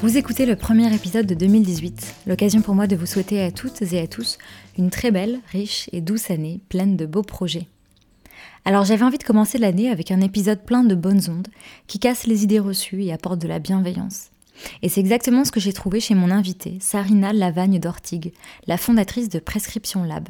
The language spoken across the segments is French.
Vous écoutez le premier épisode de 2018, l'occasion pour moi de vous souhaiter à toutes et à tous une très belle, riche et douce année pleine de beaux projets. Alors j'avais envie de commencer l'année avec un épisode plein de bonnes ondes qui casse les idées reçues et apporte de la bienveillance. Et c'est exactement ce que j'ai trouvé chez mon invitée, Sarina Lavagne d'Ortigue, la fondatrice de Prescription Lab.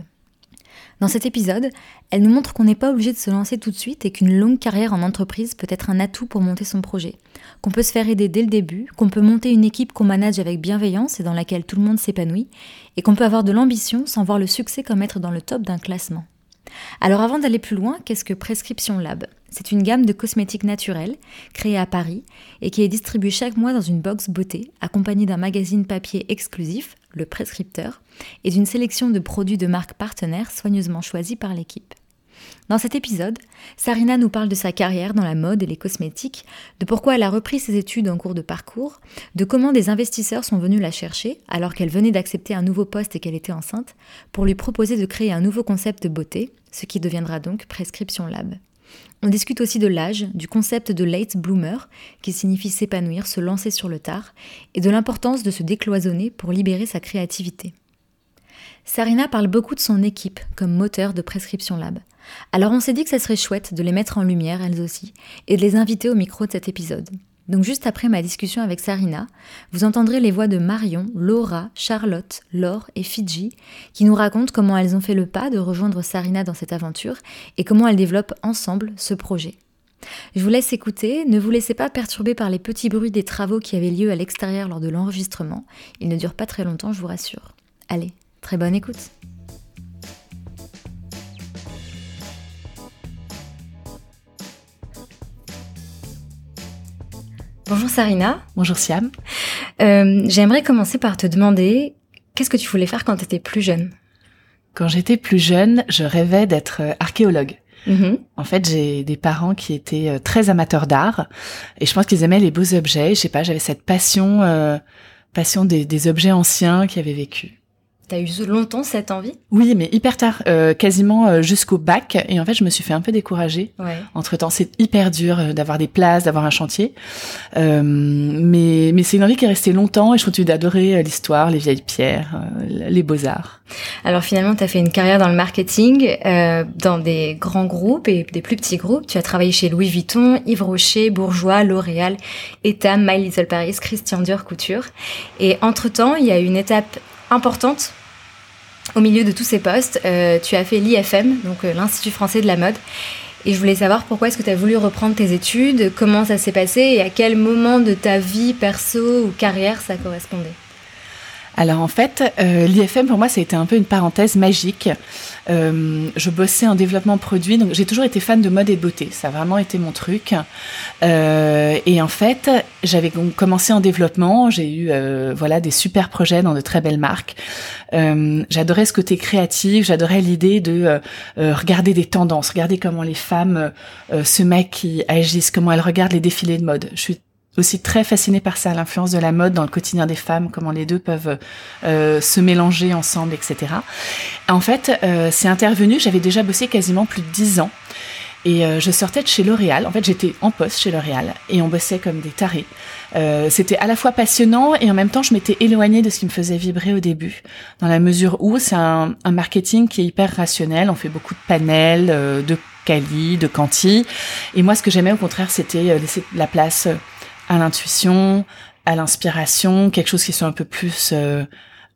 Dans cet épisode, elle nous montre qu'on n'est pas obligé de se lancer tout de suite et qu'une longue carrière en entreprise peut être un atout pour monter son projet, qu'on peut se faire aider dès le début, qu'on peut monter une équipe qu'on manage avec bienveillance et dans laquelle tout le monde s'épanouit, et qu'on peut avoir de l'ambition sans voir le succès comme être dans le top d'un classement. Alors avant d'aller plus loin, qu'est-ce que Prescription Lab? C'est une gamme de cosmétiques naturels créée à Paris et qui est distribuée chaque mois dans une box beauté accompagnée d'un magazine papier exclusif, le prescripteur, et d'une sélection de produits de marques partenaires soigneusement choisis par l'équipe. Dans cet épisode, Sarina nous parle de sa carrière dans la mode et les cosmétiques, de pourquoi elle a repris ses études en cours de parcours, de comment des investisseurs sont venus la chercher alors qu'elle venait d'accepter un nouveau poste et qu'elle était enceinte, pour lui proposer de créer un nouveau concept de beauté, ce qui deviendra donc Prescription Lab. On discute aussi de l'âge, du concept de late bloomer, qui signifie s'épanouir, se lancer sur le tard, et de l'importance de se décloisonner pour libérer sa créativité. Sarina parle beaucoup de son équipe comme moteur de Prescription Lab. Alors on s'est dit que ça serait chouette de les mettre en lumière elles aussi, et de les inviter au micro de cet épisode. Donc juste après ma discussion avec Sarina, vous entendrez les voix de Marion, Laura, Charlotte, Laure et Fidji qui nous racontent comment elles ont fait le pas de rejoindre Sarina dans cette aventure et comment elles développent ensemble ce projet. Je vous laisse écouter, ne vous laissez pas perturber par les petits bruits des travaux qui avaient lieu à l'extérieur lors de l'enregistrement. Ils ne durent pas très longtemps, je vous rassure. Allez, très bonne écoute. Bonjour Sarina. Bonjour Siam. Euh, J'aimerais commencer par te demander qu'est-ce que tu voulais faire quand tu étais plus jeune? Quand j'étais plus jeune, je rêvais d'être euh, archéologue. Mm-hmm. En fait, j'ai des parents qui étaient euh, très amateurs d'art et je pense qu'ils aimaient les beaux objets. Je sais pas, j'avais cette passion, euh, passion des, des objets anciens qui avaient vécu. T'as eu longtemps cette envie? Oui, mais hyper tard, euh, quasiment euh, jusqu'au bac. Et en fait, je me suis fait un peu décourager. Ouais. Entre temps, c'est hyper dur euh, d'avoir des places, d'avoir un chantier. Euh, mais mais c'est une envie qui est restée longtemps et je continue d'adorer l'histoire, les vieilles pierres, les beaux arts. Alors finalement, tu as fait une carrière dans le marketing, dans des grands groupes et des plus petits groupes. Tu as travaillé chez Louis Vuitton, Yves Rocher, Bourgeois, L'Oréal, Etam, My Little Paris, Christian Dior Couture. Et entre temps, il y a une étape importante au milieu de tous ces postes, euh, tu as fait l'IFM, donc euh, l'Institut français de la mode. Et je voulais savoir pourquoi est-ce que tu as voulu reprendre tes études, comment ça s'est passé et à quel moment de ta vie perso ou carrière ça correspondait? Alors en fait, euh, l'IFM pour moi, ça a été un peu une parenthèse magique. Euh, je bossais en développement produit, donc j'ai toujours été fan de mode et beauté. Ça a vraiment été mon truc. Euh, et en fait, j'avais commencé en développement. J'ai eu euh, voilà des super projets dans de très belles marques. J'adorais ce côté créatif. J'adorais l'idée de regarder des tendances, regarder comment les femmes se maquillent, agissent, comment elles regardent les défilés de mode. Aussi très fascinée par ça, l'influence de la mode dans le quotidien des femmes, comment les deux peuvent euh, se mélanger ensemble, etc. En fait, euh, c'est intervenu, j'avais déjà bossé quasiment plus de dix ans. Et euh, je sortais de chez L'Oréal. En fait, j'étais en poste chez L'Oréal et on bossait comme des tarés. C'était à la fois passionnant et en même temps, je m'étais éloignée de ce qui me faisait vibrer au début, dans la mesure où c'est un, marketing qui est hyper rationnel. On fait beaucoup de panels, de quali, de quanti. Et moi, ce que j'aimais au contraire, c'était laisser la place à l'intuition, à l'inspiration, quelque chose qui soit un peu plus euh,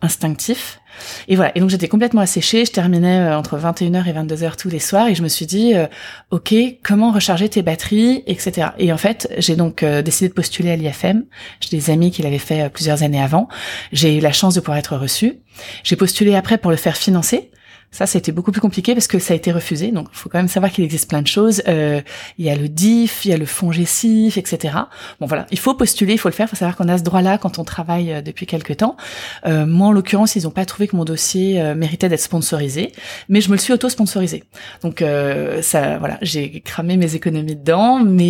instinctif. Et voilà. Et donc j'étais complètement asséchée. Je terminais euh, entre 21h et 22h tous les soirs et je me suis dit, euh, ok, comment recharger tes batteries, etc. Et en fait, j'ai donc décidé de postuler à l'IFM. J'ai des amis qui l'avaient fait plusieurs années avant. J'ai eu la chance de pouvoir être reçue. J'ai postulé après pour le faire financer. Ça, c'était beaucoup plus compliqué parce que ça a été refusé. Donc, il faut quand même savoir qu'il existe plein de choses. Euh, il y a le DIF, il y a le fonds GESIF, etc. Bon, voilà, il faut postuler, il faut le faire. Il faut savoir qu'on a ce droit-là quand on travaille euh, depuis quelques temps. Euh, moi, en l'occurrence, ils n'ont pas trouvé que mon dossier euh, méritait d'être sponsorisé, mais je me le suis auto-sponsorisé. Donc, euh, ça, voilà, j'ai cramé mes économies dedans, mais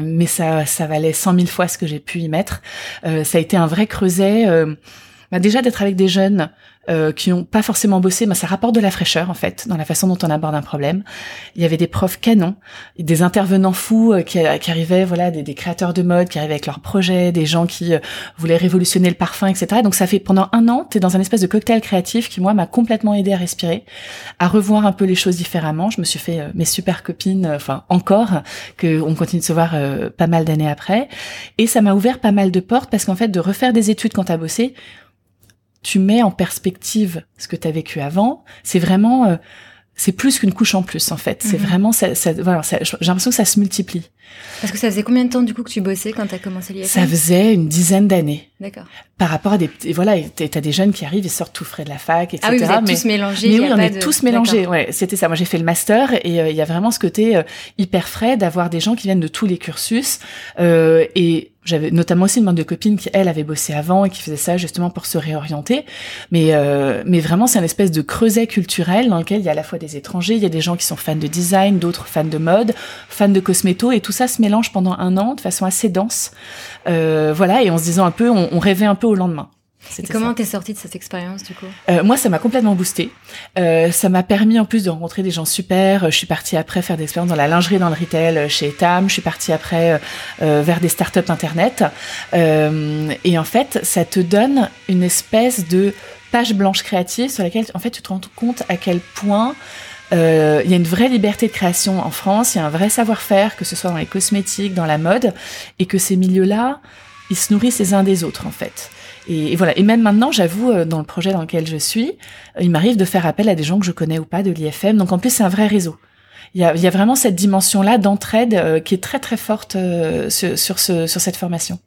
mais ça, ça valait cent mille fois ce que j'ai pu y mettre. ça a été un vrai creuset bah, déjà d'être avec des jeunes euh, qui n'ont pas forcément bossé, mais ça rapporte de la fraîcheur en fait dans la façon dont on aborde un problème. Il y avait des profs canons, des intervenants fous euh, qui, qui, arrivaient, voilà, des, des, créateurs de mode qui arrivaient avec leurs projets, des gens qui euh, voulaient révolutionner le parfum, etc. Donc ça fait pendant un an, tu es dans un espèce de cocktail créatif qui moi m'a complètement aidé à respirer, à revoir un peu les choses différemment. Je me suis fait mes super copines, enfin encore, que on continue de se voir pas mal d'années après, et ça m'a ouvert pas mal de portes parce qu'en fait de refaire des études quand t'as bossé tu mets en perspective ce que tu as vécu avant. C'est vraiment, euh, c'est plus qu'une couche en plus en fait. C'est mhm. vraiment, ça, ça voilà, j'ai l'impression que ça se multiplie. Parce que ça faisait combien de temps du coup que tu bossais quand tu as commencé l'IFM? Ça faisait une dizaine d'années. D'accord. Par rapport à des, voilà, t'as des jeunes qui arrivent et sortent tout frais de la fac, etc. Ah oui, vous êtes tous mélangés. Mais oui, on est tous mélangés. Ouais, c'était ça. Moi, j'ai fait le master et euh, il y a vraiment ce côté euh, hyper frais d'avoir des gens qui viennent de tous les cursus euh, et j'avais notamment aussi une bande de copines qui elle avait bossé avant et qui faisait ça justement pour se réorienter. Mais euh, mais vraiment c'est un espèce de creuset culturel dans lequel il y a à la fois des étrangers il y a des gens qui sont fans de design d'autres fans de mode fans de cosméto et tout ça se mélange pendant un an de façon assez dense. Euh, voilà et en se disant un peu on, on rêvait un peu au lendemain et comment t'es sortie de cette expérience du coup? Euh, Moi, ça m'a complètement boosté. Euh, ça m'a permis en plus de rencontrer des gens super. Je suis partie après faire des expériences dans la lingerie, dans le retail euh, chez Etam. Je suis partie après euh, euh, vers des startups internet. Euh, et en fait, ça te donne une espèce de page blanche créative sur laquelle, en fait, tu te rends compte à quel point euh, il y a une vraie liberté de création en France, il y a un vrai savoir-faire, que ce soit dans les cosmétiques, dans la mode, et que ces milieux-là, ils se nourrissent les uns des autres en fait. Et, voilà. Et même maintenant, j'avoue, euh, dans le projet dans lequel je suis, euh, il m'arrive de faire appel à des gens que je connais ou pas de l'IFM. Donc en plus, c'est un vrai réseau. Il y a, il y a vraiment cette dimension-là d'entraide euh, qui est très très forte sur, sur, ce, sur cette formation.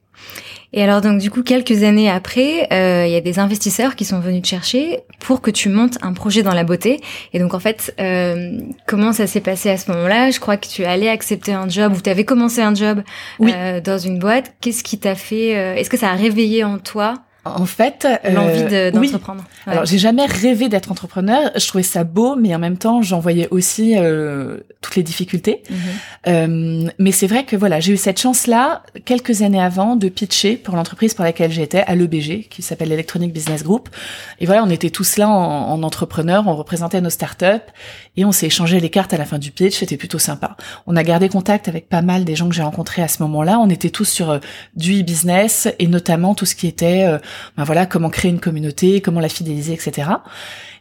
Et alors donc du coup quelques années après, euh, il y a des investisseurs qui sont venus te chercher pour que tu montes un projet dans la beauté. Et donc en fait, euh, comment ça s'est passé à ce moment-là? Je crois que tu allais accepter un job ou tu avais commencé un job euh, dans une boîte. Qu'est-ce qui t'a fait Est-ce que ça a réveillé en toi en fait, euh, l'envie d'entreprendre. Oui. Alors, j'ai jamais rêvé d'être entrepreneur. Je trouvais ça beau, mais en même temps, j'en voyais aussi euh, toutes les difficultés. Mhm. euh, mais c'est vrai que voilà, j'ai eu cette chance-là quelques années avant de pitcher pour l'entreprise pour laquelle j'étais à l'EBG, qui s'appelle l'Electronic Business Group. Et voilà, on était tous là en, en entrepreneurs, on représentait nos startups et on s'est échangé les cartes à la fin du pitch. C'était plutôt sympa. On a gardé contact avec pas mal des gens que j'ai rencontrés à ce moment-là. On était tous sur euh, du e-business et notamment tout ce qui était euh, ben voilà, comment créer une communauté, comment la fidéliser, etc.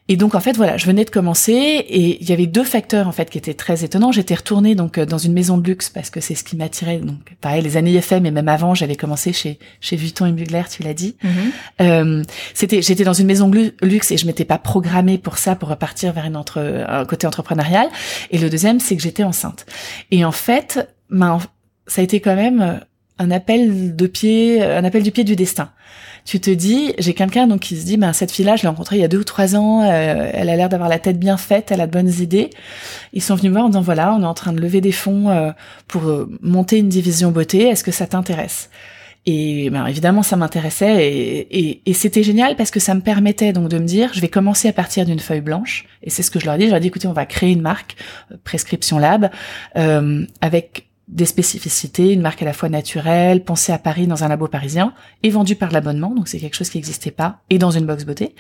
Et donc en fait voilà, je venais de commencer et il y avait deux facteurs en fait qui étaient très étonnants. J'étais retournée donc euh, dans une maison de luxe parce que c'est ce qui m'attirait. Donc pareil les années IFM et même avant j'avais commencé chez chez Vuitton et Mugler, tu l'as dit. Mm-hmm. euh, c'était j'étais dans une maison de luxe et je m'étais pas programmée pour ça pour repartir vers une entre un côté entrepreneurial. Et le deuxième c'est que j'étais enceinte. Et en fait, ben, ça a été quand même un appel de pied, un appel du pied du destin tu te dis, j'ai quelqu'un donc qui se dit, ben cette fille-là, je l'ai rencontrée il y a deux ou trois ans, euh, elle a l'air d'avoir la tête bien faite, elle a de bonnes idées. Ils sont venus me voir en disant, voilà, on est en train de lever des fonds euh, pour euh, monter une division beauté, est-ce que ça t'intéresse? Et ben, évidemment, ça m'intéressait et, c'était génial parce que ça me permettait donc de me dire, je vais commencer à partir d'une feuille blanche. Et c'est ce que je leur ai dit. Je leur ai dit, écoutez, on va créer une marque, Prescription Lab, avec des spécificités, une marque à la fois naturelle, pensée à Paris dans un labo parisien et vendue par l'abonnement, donc c'est quelque chose qui n'existait pas, et dans une box beauté.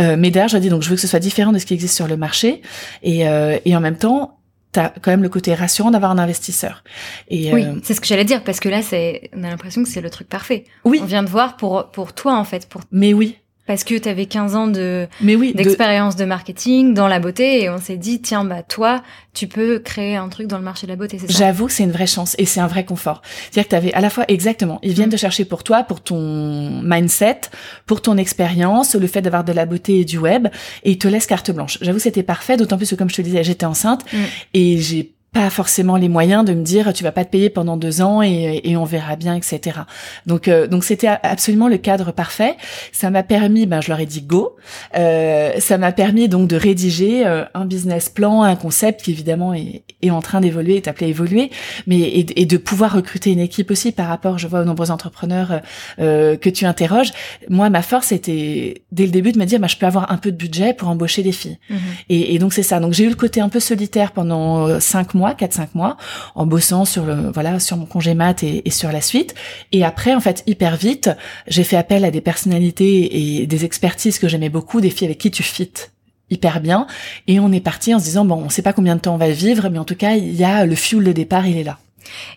Euh, mais derrière, je dis donc je veux que ce soit différent de ce qui existe sur le marché, et, euh, et en même temps, t'as quand même le côté rassurant d'avoir un investisseur. Et oui, euh, c'est ce que j'allais dire parce que là, c'est, on a l'impression que c'est le truc parfait. Oui, on vient de voir pour pour toi en fait, pour. Mais oui, parce que tu avais 15 ans de Mais oui, d'expérience de... marketing dans la beauté et on s'est dit tiens bah toi tu peux créer un truc dans le marché de la beauté c'est ça? J'avoue que c'est une vraie chance et c'est un vrai confort. C'est-à-dire que tu avais à la fois exactement, ils viennent mm. te chercher pour toi, pour ton mindset, pour ton expérience, le fait d'avoir de la beauté et du web et ils te laissent carte blanche. J'avoue c'était parfait d'autant plus que comme je te disais, j'étais enceinte mm. et j'ai pas forcément les moyens de me dire tu vas pas te payer pendant deux ans et, et on verra bien etc donc euh, donc c'était absolument le cadre parfait. Ça m'a permis ben je leur ai dit go. Euh, ça m'a permis donc de rédiger euh, un business plan un concept qui évidemment est, est en train d'évoluer est appelé à évoluer mais et, et, de pouvoir recruter une équipe aussi par rapport je vois aux nombreux entrepreneurs euh, que tu interroges. Moi ma force était dès le début de me dire ben, je peux avoir un peu de budget pour embaucher des filles. Mmh et, et donc c'est ça. Donc j'ai eu le côté un peu solitaire pendant cinq mois mois, 4-5 mois, en bossant sur le, voilà, sur mon congé mat et, et sur la suite. Et après, en fait, hyper vite, j'ai fait appel à des personnalités et des expertises que j'aimais beaucoup, des filles avec qui tu fites hyper bien. Et on est parti en se disant, bon, on sait pas combien de temps on va vivre, mais en tout cas, il y a le fuel de départ, il est là.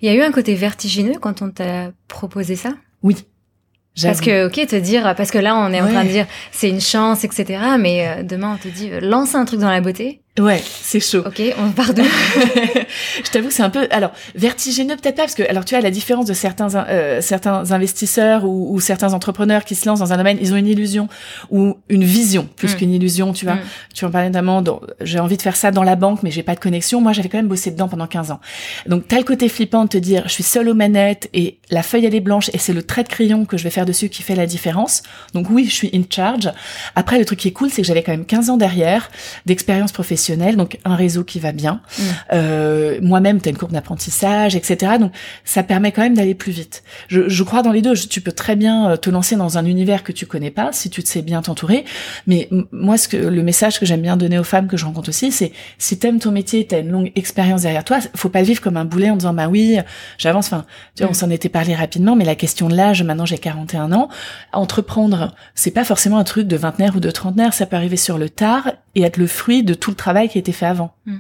Il y a eu un côté vertigineux quand on t'a proposé ça? Oui. Parce que, ok, te dire, parce que là, on est en train de dire, c'est une chance, etc. Mais euh, demain, on te dit, lance un truc dans la beauté. Ouais, c'est chaud. Ok, on part d'où Je t'avoue que c'est un peu, alors vertigineux peut-être pas parce que, alors tu as la différence de certains euh, certains investisseurs ou, ou, certains entrepreneurs qui se lancent dans un domaine, ils ont une illusion ou une vision plus mm. qu'une illusion, tu vois. Mm. Tu en parlais notamment, j'ai envie de faire ça dans la banque, mais j'ai pas de connexion. Moi, j'avais quand même bossé dedans pendant 15 ans. Donc t'as le côté flippant de te dire, je suis seule aux manettes et la feuille elle est blanche et c'est le trait de crayon que je vais faire dessus qui fait la différence. Donc oui, je suis in charge. Après, le truc qui est cool, c'est que j'avais quand même 15 ans derrière d'expérience professionnelle donc un réseau qui va bien. Mm. Euh, Moi-même, tu as une courbe d'apprentissage, etc. Donc ça permet quand même d'aller plus vite. Je, je, crois dans les deux. tu peux très bien euh, te lancer dans un univers que tu connais pas, si tu te sais bien t'entourer. Mais moi, ce que le message que j'aime bien donner aux femmes que je rencontre aussi, c'est si t'aimes ton métier, t'as une longue expérience derrière toi, faut pas le vivre comme un boulet en disant bah oui, j'avance. Enfin, tu vois, on mm. s'en était parlé rapidement, mais la question de l'âge, maintenant j'ai 41 ans, entreprendre, c'est pas forcément un truc de vingtenaire ou de trentenaire, ça peut arriver sur le tard et être le fruit de tout le travail qui était fait avant. Hmm.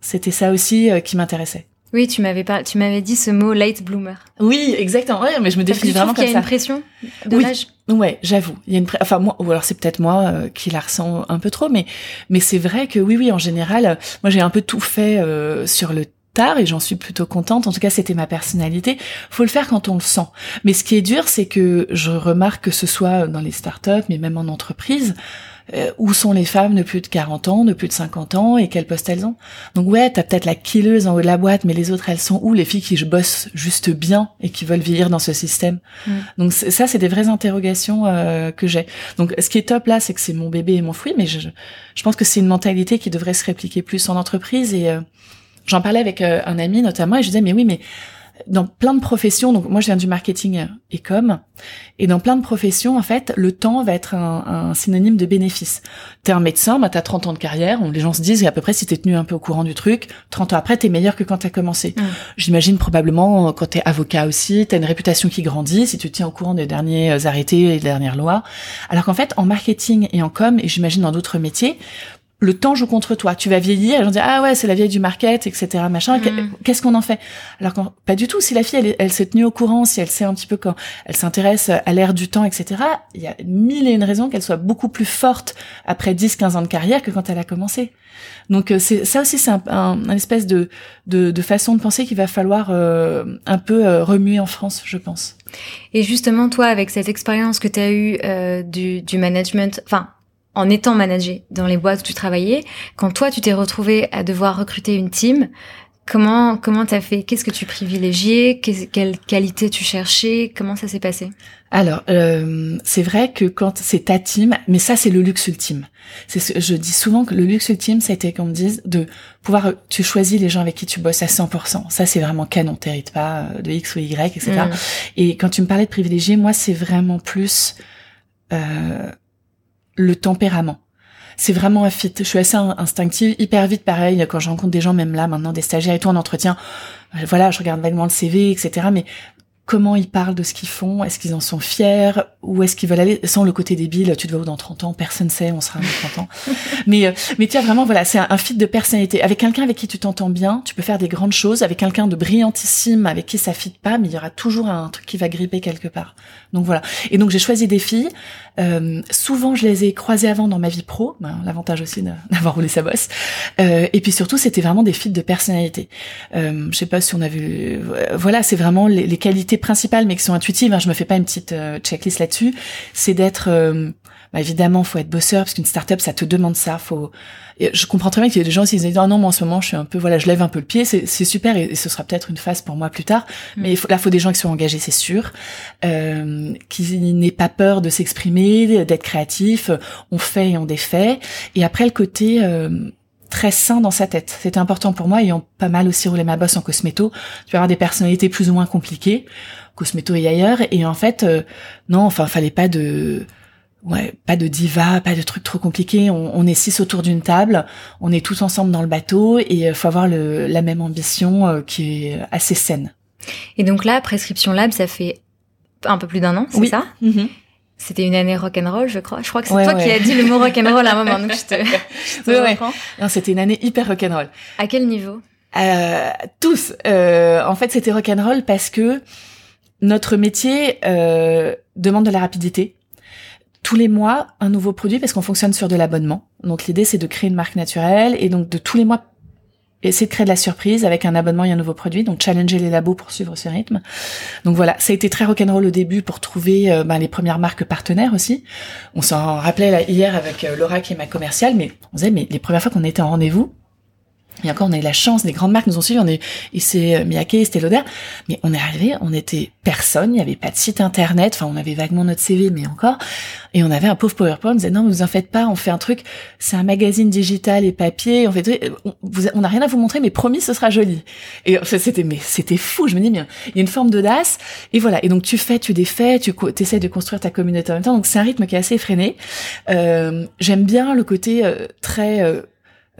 C'était ça aussi euh, qui m'intéressait. Oui, tu m'avais tu m'avais dit ce mot late bloomer. Oui, exactement. Ouais, mais je me définis vraiment comme ça. Il y a une pression de oui. l'âge. Ouais, j'avoue. Il y a une, enfin moi, ou alors c'est peut-être moi euh, qui la ressens un peu trop, mais mais c'est vrai que oui, oui, en général, euh, moi j'ai un peu tout fait sur le tard et j'en suis plutôt contente. En tout cas, c'était ma personnalité. Faut le faire quand on le sent. Mais ce qui est dur, c'est que je remarque que ce soit dans les startups, mais même en entreprise, euh, où sont les femmes de plus de 40 ans, de plus de 50 ans et quel poste elles ont? Donc ouais, t'as peut-être la killeuse en haut de la boîte, mais les autres elles sont où? Les filles qui bossent juste bien et qui veulent vieillir dans ce système. Mm. Donc ça, c'est des vraies interrogations euh, que j'ai. Donc ce qui est top là, c'est que c'est mon bébé et mon fruit, mais je, je pense que c'est une mentalité qui devrait se répliquer plus en entreprise et euh, j'en parlais avec un ami notamment et je disais mais oui mais dans plein de professions, donc moi je viens du marketing et com, et dans plein de professions, en fait, le temps va être un, synonyme de bénéfice. T'es un médecin, bah t'as 30 ans de carrière, les gens se disent à peu près si t'es tenu un peu au courant du truc, 30 ans après t'es meilleur que quand t'as commencé. Mm. J'imagine probablement quand t'es avocat aussi, t'as une réputation qui grandit si tu tiens au courant des derniers arrêtés et des dernières lois. Alors qu'en fait, en marketing et en com, et j'imagine dans d'autres métiers, le temps joue contre toi. Tu vas vieillir, les gens disent ah ouais c'est la vieille du market, etc. Machin. Mm. Qu'est-ce qu'on en fait? Alors pas du tout. Si la fille elle, elle s'est tenue au courant, si elle sait un petit peu quand elle s'intéresse à l'ère du temps, etc. Il y a mille et une raisons qu'elle soit beaucoup plus forte après 10-15 ans de carrière que quand elle a commencé. Donc euh, c'est ça aussi c'est un, un, espèce de, de, de façon de penser qu'il va falloir euh, un peu euh, remuer en France, je pense. Et justement toi avec cette expérience que tu as eue du, du management, enfin en étant managé dans les boîtes où tu travaillais, quand toi tu t'es retrouvé à devoir recruter une team, comment comment t'as fait? Qu'est-ce que tu privilégiais? Quelle qualité tu cherchais? Comment ça s'est passé? Alors euh, c'est vrai que quand c'est ta team, mais ça c'est le luxe ultime. C'est ce, je dis souvent que le luxe ultime, c'était qu'on me dise de pouvoir tu choisis les gens avec qui tu bosses à 100%. Ça c'est vraiment canon, t'hérites pas euh, de X ou Y, etc. Mm. Et quand tu me parlais de privilégier, moi c'est vraiment plus euh, le tempérament. C'est vraiment un fit. Je suis assez instinctive, hyper vite pareil, quand je rencontre des gens, même là, maintenant, des stagiaires et tout en entretien, euh, voilà, je regarde vaguement le CV, etc. Mais comment ils parlent de ce qu'ils font, est-ce qu'ils en sont fiers, où est-ce qu'ils veulent aller, sans le côté débile, tu te vois où dans 30 ans, personne sait, on sera dans 30 ans. mais, euh, mais tu as vraiment, voilà, c'est un, fit de personnalité. Avec quelqu'un avec qui tu t'entends bien, tu peux faire des grandes choses, avec quelqu'un de brillantissime, avec qui ça fit pas, mais il y aura toujours un truc qui va gripper quelque part. Donc voilà. Et donc j'ai choisi des filles, euh, souvent je les ai croisées avant dans ma vie pro, ben, l'avantage aussi d'avoir roulé sa bosse. Euh, et puis surtout, c'était vraiment des filles de personnalité. Euh, je sais pas si on a vu, voilà, c'est vraiment les, les qualités principales, mais qui sont intuitives. Hein, je me fais pas une petite euh, checklist là-dessus. C'est d'être, euh, bah, évidemment, faut être bosseur parce qu'une startup, ça te demande ça. Faut, je comprends très bien qu'il y a des gens qui se disent ah non, moi en ce moment, je suis un peu, voilà, je lève un peu le pied. C'est super et, ce sera peut-être une phase pour moi plus tard. Mm. Mais il faut, là, faut des gens qui sont engagés, c'est sûr, euh, qui n'aient pas peur de s'exprimer, d'être créatif. On fait et on défait. Et après le côté euh, très sain dans sa tête. C'était important pour moi, ayant pas mal aussi roulé ma bosse en cosméto. Tu vas avoir des personnalités plus ou moins compliquées, cosméto et ailleurs. Et en fait, euh, non, enfin, fallait pas de ouais, pas de diva, pas de trucs trop compliqués. On, on est six autour d'une table, on est tous ensemble dans le bateau et faut avoir le, la même ambition qui est assez saine. Et donc là, Prescription Lab, ça fait un peu plus d'un an, c'est ça? Mm-hmm. C'était une année rock'n'roll, je crois. Je crois que c'est toi qui as dit le mot rock'n'roll à un moment, donc je te, je te Non, c'était une année hyper rock'n'roll. À quel niveau euh, Tous. Euh, en fait, c'était rock'n'roll parce que notre métier euh, demande de la rapidité. Tous les mois, un nouveau produit parce qu'on fonctionne sur de l'abonnement. Donc l'idée, c'est de créer une marque naturelle et donc de tous les mois essayer de créer de la surprise avec un abonnement et un nouveau produit, donc challenger les labos pour suivre ce rythme. Donc voilà, ça a été très rock'n'roll au début pour trouver euh, ben, les premières marques partenaires aussi. On s'en rappelait là, hier avec euh, Laura qui est ma commerciale, mais on disait mais les premières fois qu'on était en rendez-vous, et encore, on a eu la chance, des grandes marques nous ont suivis, on est, et c'est euh, Miyake, c'était Lauder, mais on est arrivé, on était personne, il n'y avait pas de site internet, enfin, on avait vaguement notre CV, mais encore, et on avait un pauvre PowerPoint, on disait, non, vous en faites pas, on fait un truc, c'est un magazine digital et papier, on fait, on n'a rien à vous montrer, mais promis, ce sera joli. Et c'était, mais c'était fou, je me dis, mais il y a une forme d'audace, et voilà. Et donc, tu fais, tu défais, tu essaies de construire ta communauté en même temps, donc c'est un rythme qui est assez effréné. Euh, J'aime bien le côté euh, très, euh,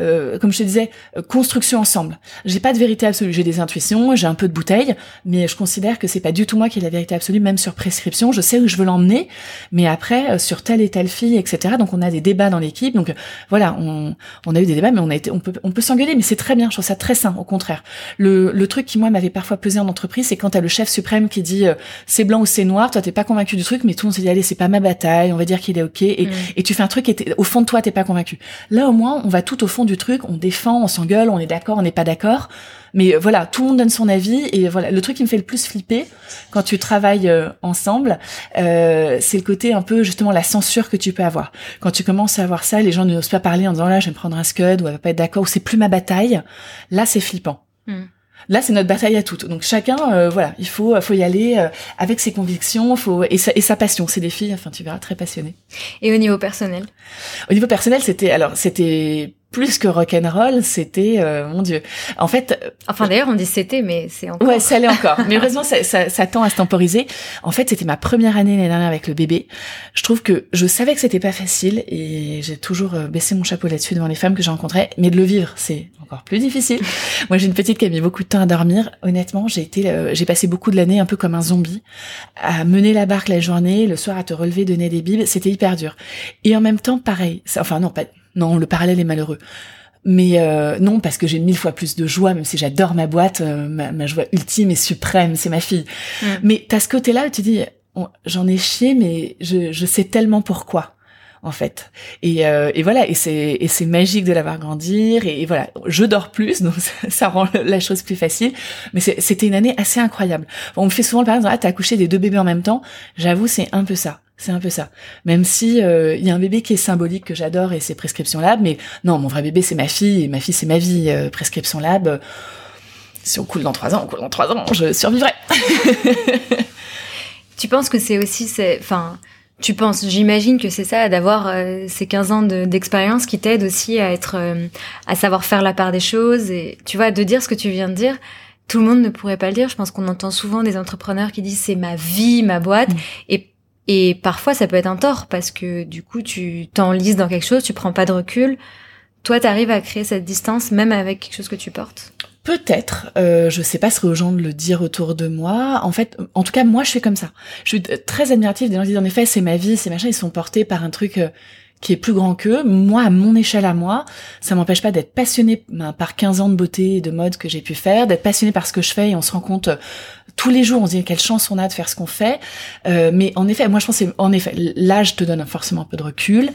euh, comme je te disais, euh, construction ensemble. J'ai pas de vérité absolue, j'ai des intuitions, j'ai un peu de bouteille, mais je considère que c'est pas du tout moi qui ai la vérité absolue, même sur prescription. Je sais où je veux l'emmener, mais après euh, sur telle et telle fille, etc. Donc on a des débats dans l'équipe. Donc voilà, on, on a eu des débats, mais on a été, on peut, on peut s'engueuler, mais c'est très bien. Je trouve ça très sain, au contraire. Le, le truc qui moi m'avait parfois pesé en entreprise, c'est quand t'as le chef suprême qui dit c'est blanc ou c'est noir, toi t'es pas convaincu du truc, mais tout le monde se dit allez c'est pas ma bataille, on va dire qu'il est ok, et, mm. et tu fais un truc et au fond de toi t'es pas convaincu. Là au moins on va tout au fond du truc, on défend, on s'engueule, on est d'accord, on n'est pas d'accord. Mais voilà, tout le monde donne son avis et voilà, le truc qui me fait le plus flipper quand tu travailles euh, ensemble, euh, c'est le côté un peu justement la censure que tu peux avoir. Quand tu commences à avoir ça, les gens n'osent pas parler en disant là, je vais me prendre un scud ou elle va pas être d'accord ou c'est plus ma bataille. Là, c'est flippant. Hmm. Là, c'est notre bataille à toutes. Donc chacun, euh, voilà, il faut, faut y aller euh, avec ses convictions, faut et sa, et sa passion. C'est des filles, enfin tu verras, très passionnées. Et au niveau personnel? Au niveau personnel, c'était alors c'était plus que rock'n'roll, c'était euh, mon dieu. En fait, euh, enfin d'ailleurs on dit c'était, mais c'est encore. Ouais, ça l'est encore. mais heureusement, ça, ça, ça, tend à se temporiser. En fait, c'était ma première année l'année dernière avec le bébé. Je trouve que je savais que c'était pas facile et j'ai toujours euh, baissé mon chapeau là-dessus devant les femmes que j'ai rencontrées. Mais de le vivre, c'est encore plus difficile. Moi, j'ai une petite qui a mis beaucoup de temps à dormir. Honnêtement, j'ai été, j'ai passé beaucoup de l'année un peu comme un zombie, à mener la barque la journée, le soir à te relever, donner des bibes. C'était hyper dur. Et en même temps, pareil. Enfin non, pas non, le parallèle est malheureux. Mais euh, non, parce que j'ai mille fois plus de joie, même si j'adore ma boîte, euh, ma, joie ultime et suprême, c'est ma fille. Mais t'as ce côté-là où tu dis, j'en ai chié, mais je, je sais tellement pourquoi en fait. Et, euh, et voilà, et c'est et c'est magique de l'avoir grandir. Et, voilà, je dors plus, donc ça, rend la chose plus facile. Mais c'était une année assez incroyable. On me fait souvent le parallèle, ah t'as accouché des deux bébés en même temps. J'avoue, c'est un peu ça. C'est un peu ça. Même si euh, il y a un bébé qui est symbolique que j'adore et c'est Prescription Lab, mais non, mon vrai bébé c'est ma fille et ma fille c'est ma vie. Euh, Prescription Lab, si on coule dans trois ans, on coule dans trois ans, je survivrai. tu penses que c'est aussi, enfin, tu penses, j'imagine que c'est ça, d'avoir euh, ces 15 ans d'expérience qui t'aident aussi à être, à savoir faire la part des choses et tu vois, de dire ce que tu viens de dire tout le monde ne pourrait pas le dire. Je pense qu'on entend souvent des entrepreneurs qui disent c'est ma vie, ma boîte. Mm. Et et parfois, ça peut être un tort parce que du coup, tu t'enlises dans quelque chose, tu prends pas de recul. Toi, tu arrives à créer cette distance même avec quelque chose que tu portes? Peut-être, euh, je sais pas ce aux gens de le dire autour de moi. En fait, en tout cas, moi, je fais comme ça. Je suis très admirative des gens qui disent en effet, c'est ma vie, c'est machin. Ils sont portés par un truc euh, qui est plus grand qu'eux. Moi, à mon échelle à moi, ça m'empêche pas d'être passionnée ben, par 15 ans de beauté et de mode que j'ai pu faire, d'être passionnée par ce que je fais et on se rend compte euh, tous les jours, on se dit quelle chance on a de faire ce qu'on fait. Euh, mais en effet, moi je pense que en effet, l'âge te donne forcément un peu de recul.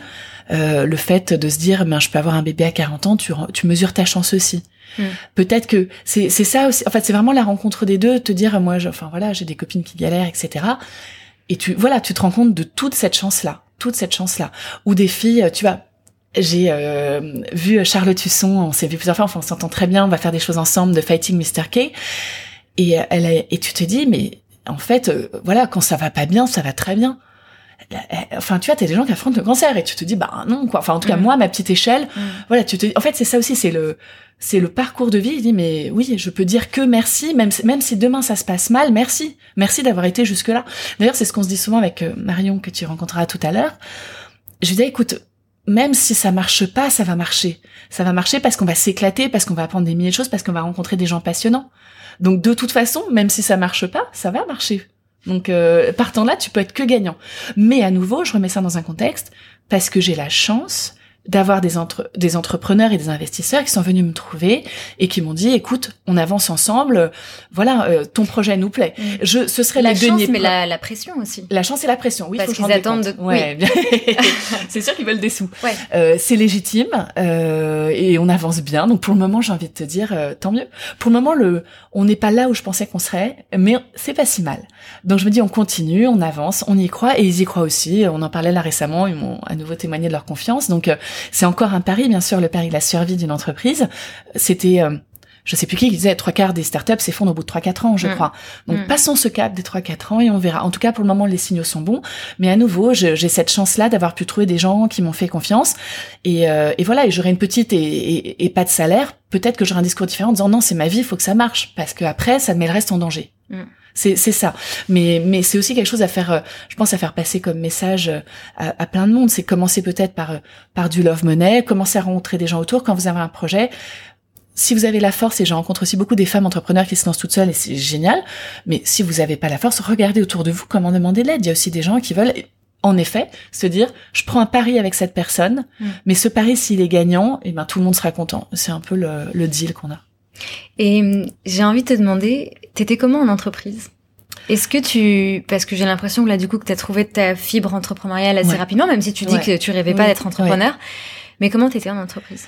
Euh, le fait de se dire, ben je peux avoir un bébé à 40 ans, tu, tu mesures ta chance aussi. Hmm. Peut-être que c'est ça aussi. En fait, c'est vraiment la rencontre des deux, te dire, moi, je, enfin voilà, j'ai des copines qui galèrent, etc. Et tu, voilà, tu te rends compte de toute cette chance-là, toute cette chance-là. Ou des filles, tu vois, j'ai euh, vu Charlotte Tusson, on s'est vu plusieurs fois, enfin on s'entend très bien, on va faire des choses ensemble de Fighting Mr. K. Et elle et tu te dis mais en fait euh, voilà quand ça va pas bien, ça va très bien. enfin tu vois t'as des gens qui affrontent le cancer et tu te dis bah non quoi enfin en tout cas Mm. moi à ma petite échelle Mm. voilà tu te en fait c'est ça aussi c'est le c'est le parcours de vie. Il dit mais oui je peux dire que merci même même si demain ça se passe mal merci. Merci d'avoir été jusque là d'ailleurs c'est ce qu'on se dit souvent avec euh, Marion que tu rencontreras tout à l'heure. Je lui dis écoute même si ça marche pas ça va marcher. Ça va marcher parce qu'on va s'éclater parce qu'on va apprendre des milliers de choses parce qu'on va rencontrer des gens passionnants. Donc de toute façon même si ça marche pas ça va marcher. Donc euh, partant là tu peux être que gagnant. Mais à nouveau, je remets ça dans un contexte parce que j'ai la chance d'avoir des, entre- des entrepreneurs et des investisseurs qui sont venus me trouver et qui m'ont dit écoute on avance ensemble voilà euh, ton projet nous plaît Mm. je ce serait La chance, mais la, la pression aussi. la chance et la pression, oui, Parce qu'ils attendent de- Ouais, bien. c'est sûr qu'ils veulent des sous. Ouais. Euh, c'est légitime euh, et on avance bien. Donc pour le moment, j'ai envie de te dire, euh, tant mieux. Pour le moment, le, on n'est pas là où je pensais qu'on serait, mais c'est pas si mal. Donc je me dis, on continue, on avance, on y croit et ils y croient aussi. On en parlait là récemment, ils m'ont à nouveau témoigné de leur confiance. Donc euh, c'est encore un pari, bien sûr, le pari de la survie d'une entreprise. C'était euh, je sais plus qui qui disait trois quarts des startups s'effondrent au bout de 3-4 ans, je Mm. crois. Donc Mm. passons ce cap des 3-4 ans et on verra. En tout cas, pour le moment, les signaux sont bons. Mais à nouveau, j'ai cette chance-là d'avoir pu trouver des gens qui m'ont fait confiance. Et, euh, et voilà, et j'aurai une petite et, et, et pas de salaire. Peut-être que j'aurai un discours différent en disant non, c'est ma vie, il faut que ça marche. Parce que après, ça met le reste en danger. Mm. C'est, c'est ça. Mais, mais c'est aussi quelque chose à faire, euh, je pense, à faire passer comme message euh, à, à plein de monde. C'est commencer peut-être par, euh, par du love money, commencer à rencontrer des gens autour quand vous avez un projet. Si vous avez la force, et je rencontre aussi beaucoup des femmes entrepreneurs qui se lancent toutes seules et c'est génial, mais si vous n'avez pas la force, regardez autour de vous comment demander de l'aide. Il y a aussi des gens qui veulent, en effet, se dire, je prends un pari avec cette personne, Mm. mais ce pari, s'il est gagnant, et ben, tout le monde sera content. C'est un peu le, le deal qu'on a. Et j'ai envie de te demander, t'étais comment en entreprise? Est-ce que tu... Parce que j'ai l'impression que là, du coup, que t'as trouvé ta fibre entrepreneuriale assez Ouais. rapidement, même si tu dis Ouais. que tu rêvais pas d'être entrepreneur. Mais comment t'étais en entreprise?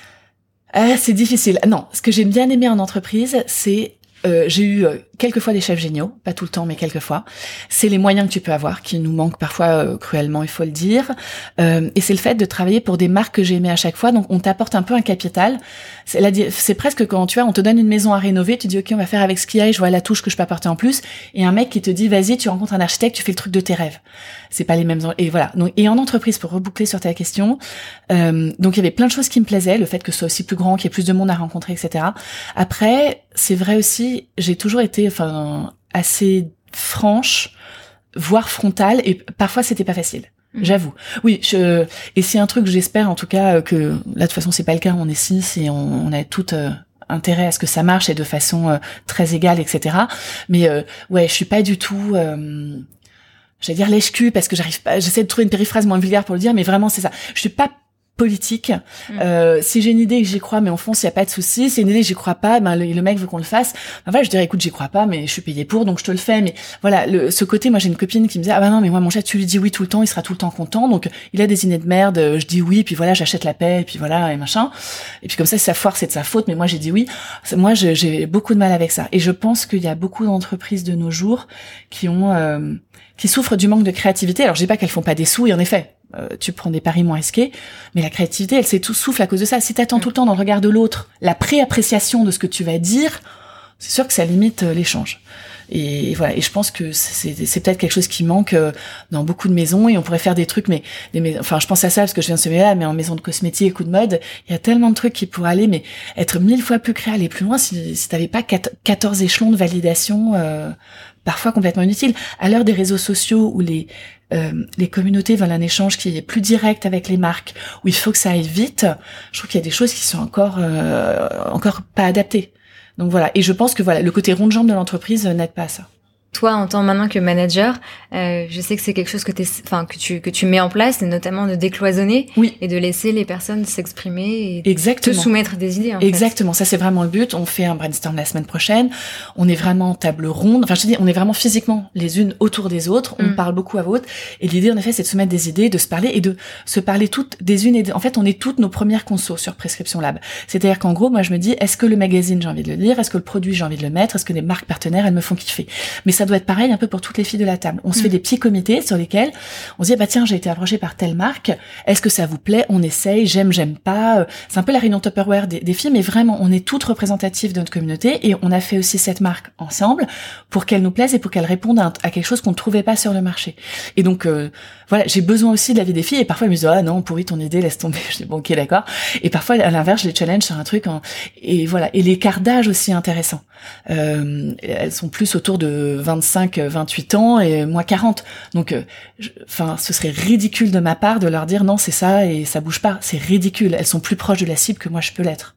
Ah, c'est difficile. Non, ce que j'ai bien aimé en entreprise, c'est euh, j'ai eu euh, quelques fois des chefs géniaux, pas tout le temps, mais quelques fois. C'est les moyens que tu peux avoir qui nous manquent parfois euh, cruellement, il faut le dire. Euh, et c'est le fait de travailler pour des marques que j'ai aimées à chaque fois. Donc on t'apporte un peu un capital. C'est presque quand tu vois, on te donne une maison à rénover, tu dis ok, on va faire avec ce qu'il y a, et je vois la touche que je peux apporter en plus. Et un mec qui te dit vas-y, tu rencontres un architecte, tu fais le truc de tes rêves. C'est pas les mêmes. Et voilà. Donc et en entreprise, pour reboucler sur ta question, euh, donc il y avait plein de choses qui me plaisaient, le fait que ce soit aussi plus grand, qu'il y ait plus de monde à rencontrer, etc. Après, c'est vrai aussi, j'ai toujours été, enfin, assez franche, voire frontale, et parfois c'était pas facile. Mhm. J'avoue. Oui, je, et c'est un truc j'espère en tout cas que là de toute façon c'est pas le cas, on est six et on, on a tout euh, intérêt à ce que ça marche et de façon euh, très égale, etc. Mais euh, ouais, je suis pas du tout. Euh, J'allais dire lèche-cul parce que j'arrive pas. J'essaie de trouver une périphrase moins vulgaire pour le dire, mais vraiment c'est ça. Je suis pas politique. Mm. Euh, si j'ai une idée et que j'y crois, mais en fond, s'il y a pas de souci, si une idée que j'y crois pas, ben le, le mec veut qu'on le fasse. Ben voilà, je dirais écoute, j'y crois pas, mais je suis payé pour, donc je te le fais. Mais voilà, le, ce côté, moi j'ai une copine qui me disait ah ben non, mais moi mon chat, tu lui dis oui tout le temps, il sera tout le temps content. Donc il a des idées de merde, euh, je dis oui, puis voilà, j'achète la paix, et puis voilà et machin. Et puis comme ça, si ça foire, c'est de sa faute. Mais moi j'ai dit oui. Moi j'ai beaucoup de mal avec ça. Et je pense qu'il y a beaucoup d'entreprises de nos jours qui ont euh, qui souffrent du manque de créativité. Alors je dis pas qu'elles font pas des sous, et en effet, euh, tu prends des paris moins risqués, mais la créativité, elle s'est tout souffle à cause de ça. Si t'attends Mm. tout le temps dans le regard de l'autre, la pré-appréciation de ce que tu vas dire, c'est sûr que ça limite euh, l'échange. Et voilà. Et je pense que c'est c'est peut-être quelque chose qui manque euh, dans beaucoup de maisons et on pourrait faire des trucs, mais des mais- enfin, je pense à ça parce que je viens de ce milieu-là, mais en maison de cosmétiques ou de mode, il y a tellement de trucs qui pourraient aller, mais être mille fois plus créa, aller plus loin si, si t'avais pas quat- 14 échelons de validation, euh, parfois complètement inutiles. À l'heure des réseaux sociaux où les euh, les communautés veulent un échange qui est plus direct avec les marques, où il faut que ça aille vite, je trouve qu'il y a des choses qui sont encore euh, encore pas adaptées. Donc voilà, et je pense que voilà, le côté rond de jambe de l'entreprise n'aide pas à ça. Toi, en tant maintenant que manager, euh, je sais que c'est quelque chose que, enfin, que, tu, que tu mets en place, et notamment de décloisonner Oui. et de laisser les personnes s'exprimer et te soumettre des idées. En fait. Exactement, ça c'est vraiment le but. On fait un brainstorm la semaine prochaine. On est vraiment en table ronde. Enfin, je te dis, on est vraiment physiquement les unes autour des autres. On Mm. parle beaucoup à haute. Et l'idée, en effet, c'est de se mettre des idées, de se parler et de se parler toutes des unes et des... En fait, on est toutes nos premières consos sur Prescription Lab. C'est-à-dire qu'en gros, moi, je me dis, est-ce que le magazine, j'ai envie de le lire? Est-ce que le produit, j'ai envie de le mettre? Est-ce que les marques partenaires, elles me font kiffer? Mais ça doit être pareil un peu pour toutes les filles de la table. On se fait mm. des petits comités sur lesquels on se dit bah tiens j'ai été approchée par telle marque, est-ce que ça vous plaît? On essaye, j'aime, j'aime pas. C'est un peu la réunion Tupperware des, des filles, mais vraiment on est toutes représentatives de notre communauté et on a fait aussi cette marque ensemble pour qu'elle nous plaise et pour qu'elle réponde à, quelque chose qu'on ne trouvait pas sur le marché. Et donc euh, voilà, j'ai besoin aussi de la vie des filles et parfois elles me disent ah non pourri ton idée laisse tomber. Je dis bon ok d'accord. Et parfois à l'inverse je les challenge sur un truc en... et voilà et l'écart d'âge aussi intéressant. Euh, elles sont plus autour de 25, 28 ans et moi 40. Donc, euh, enfin, ce serait ridicule de ma part de leur dire non, c'est ça et ça bouge pas. C'est ridicule. Elles sont plus proches de la cible que moi je peux l'être.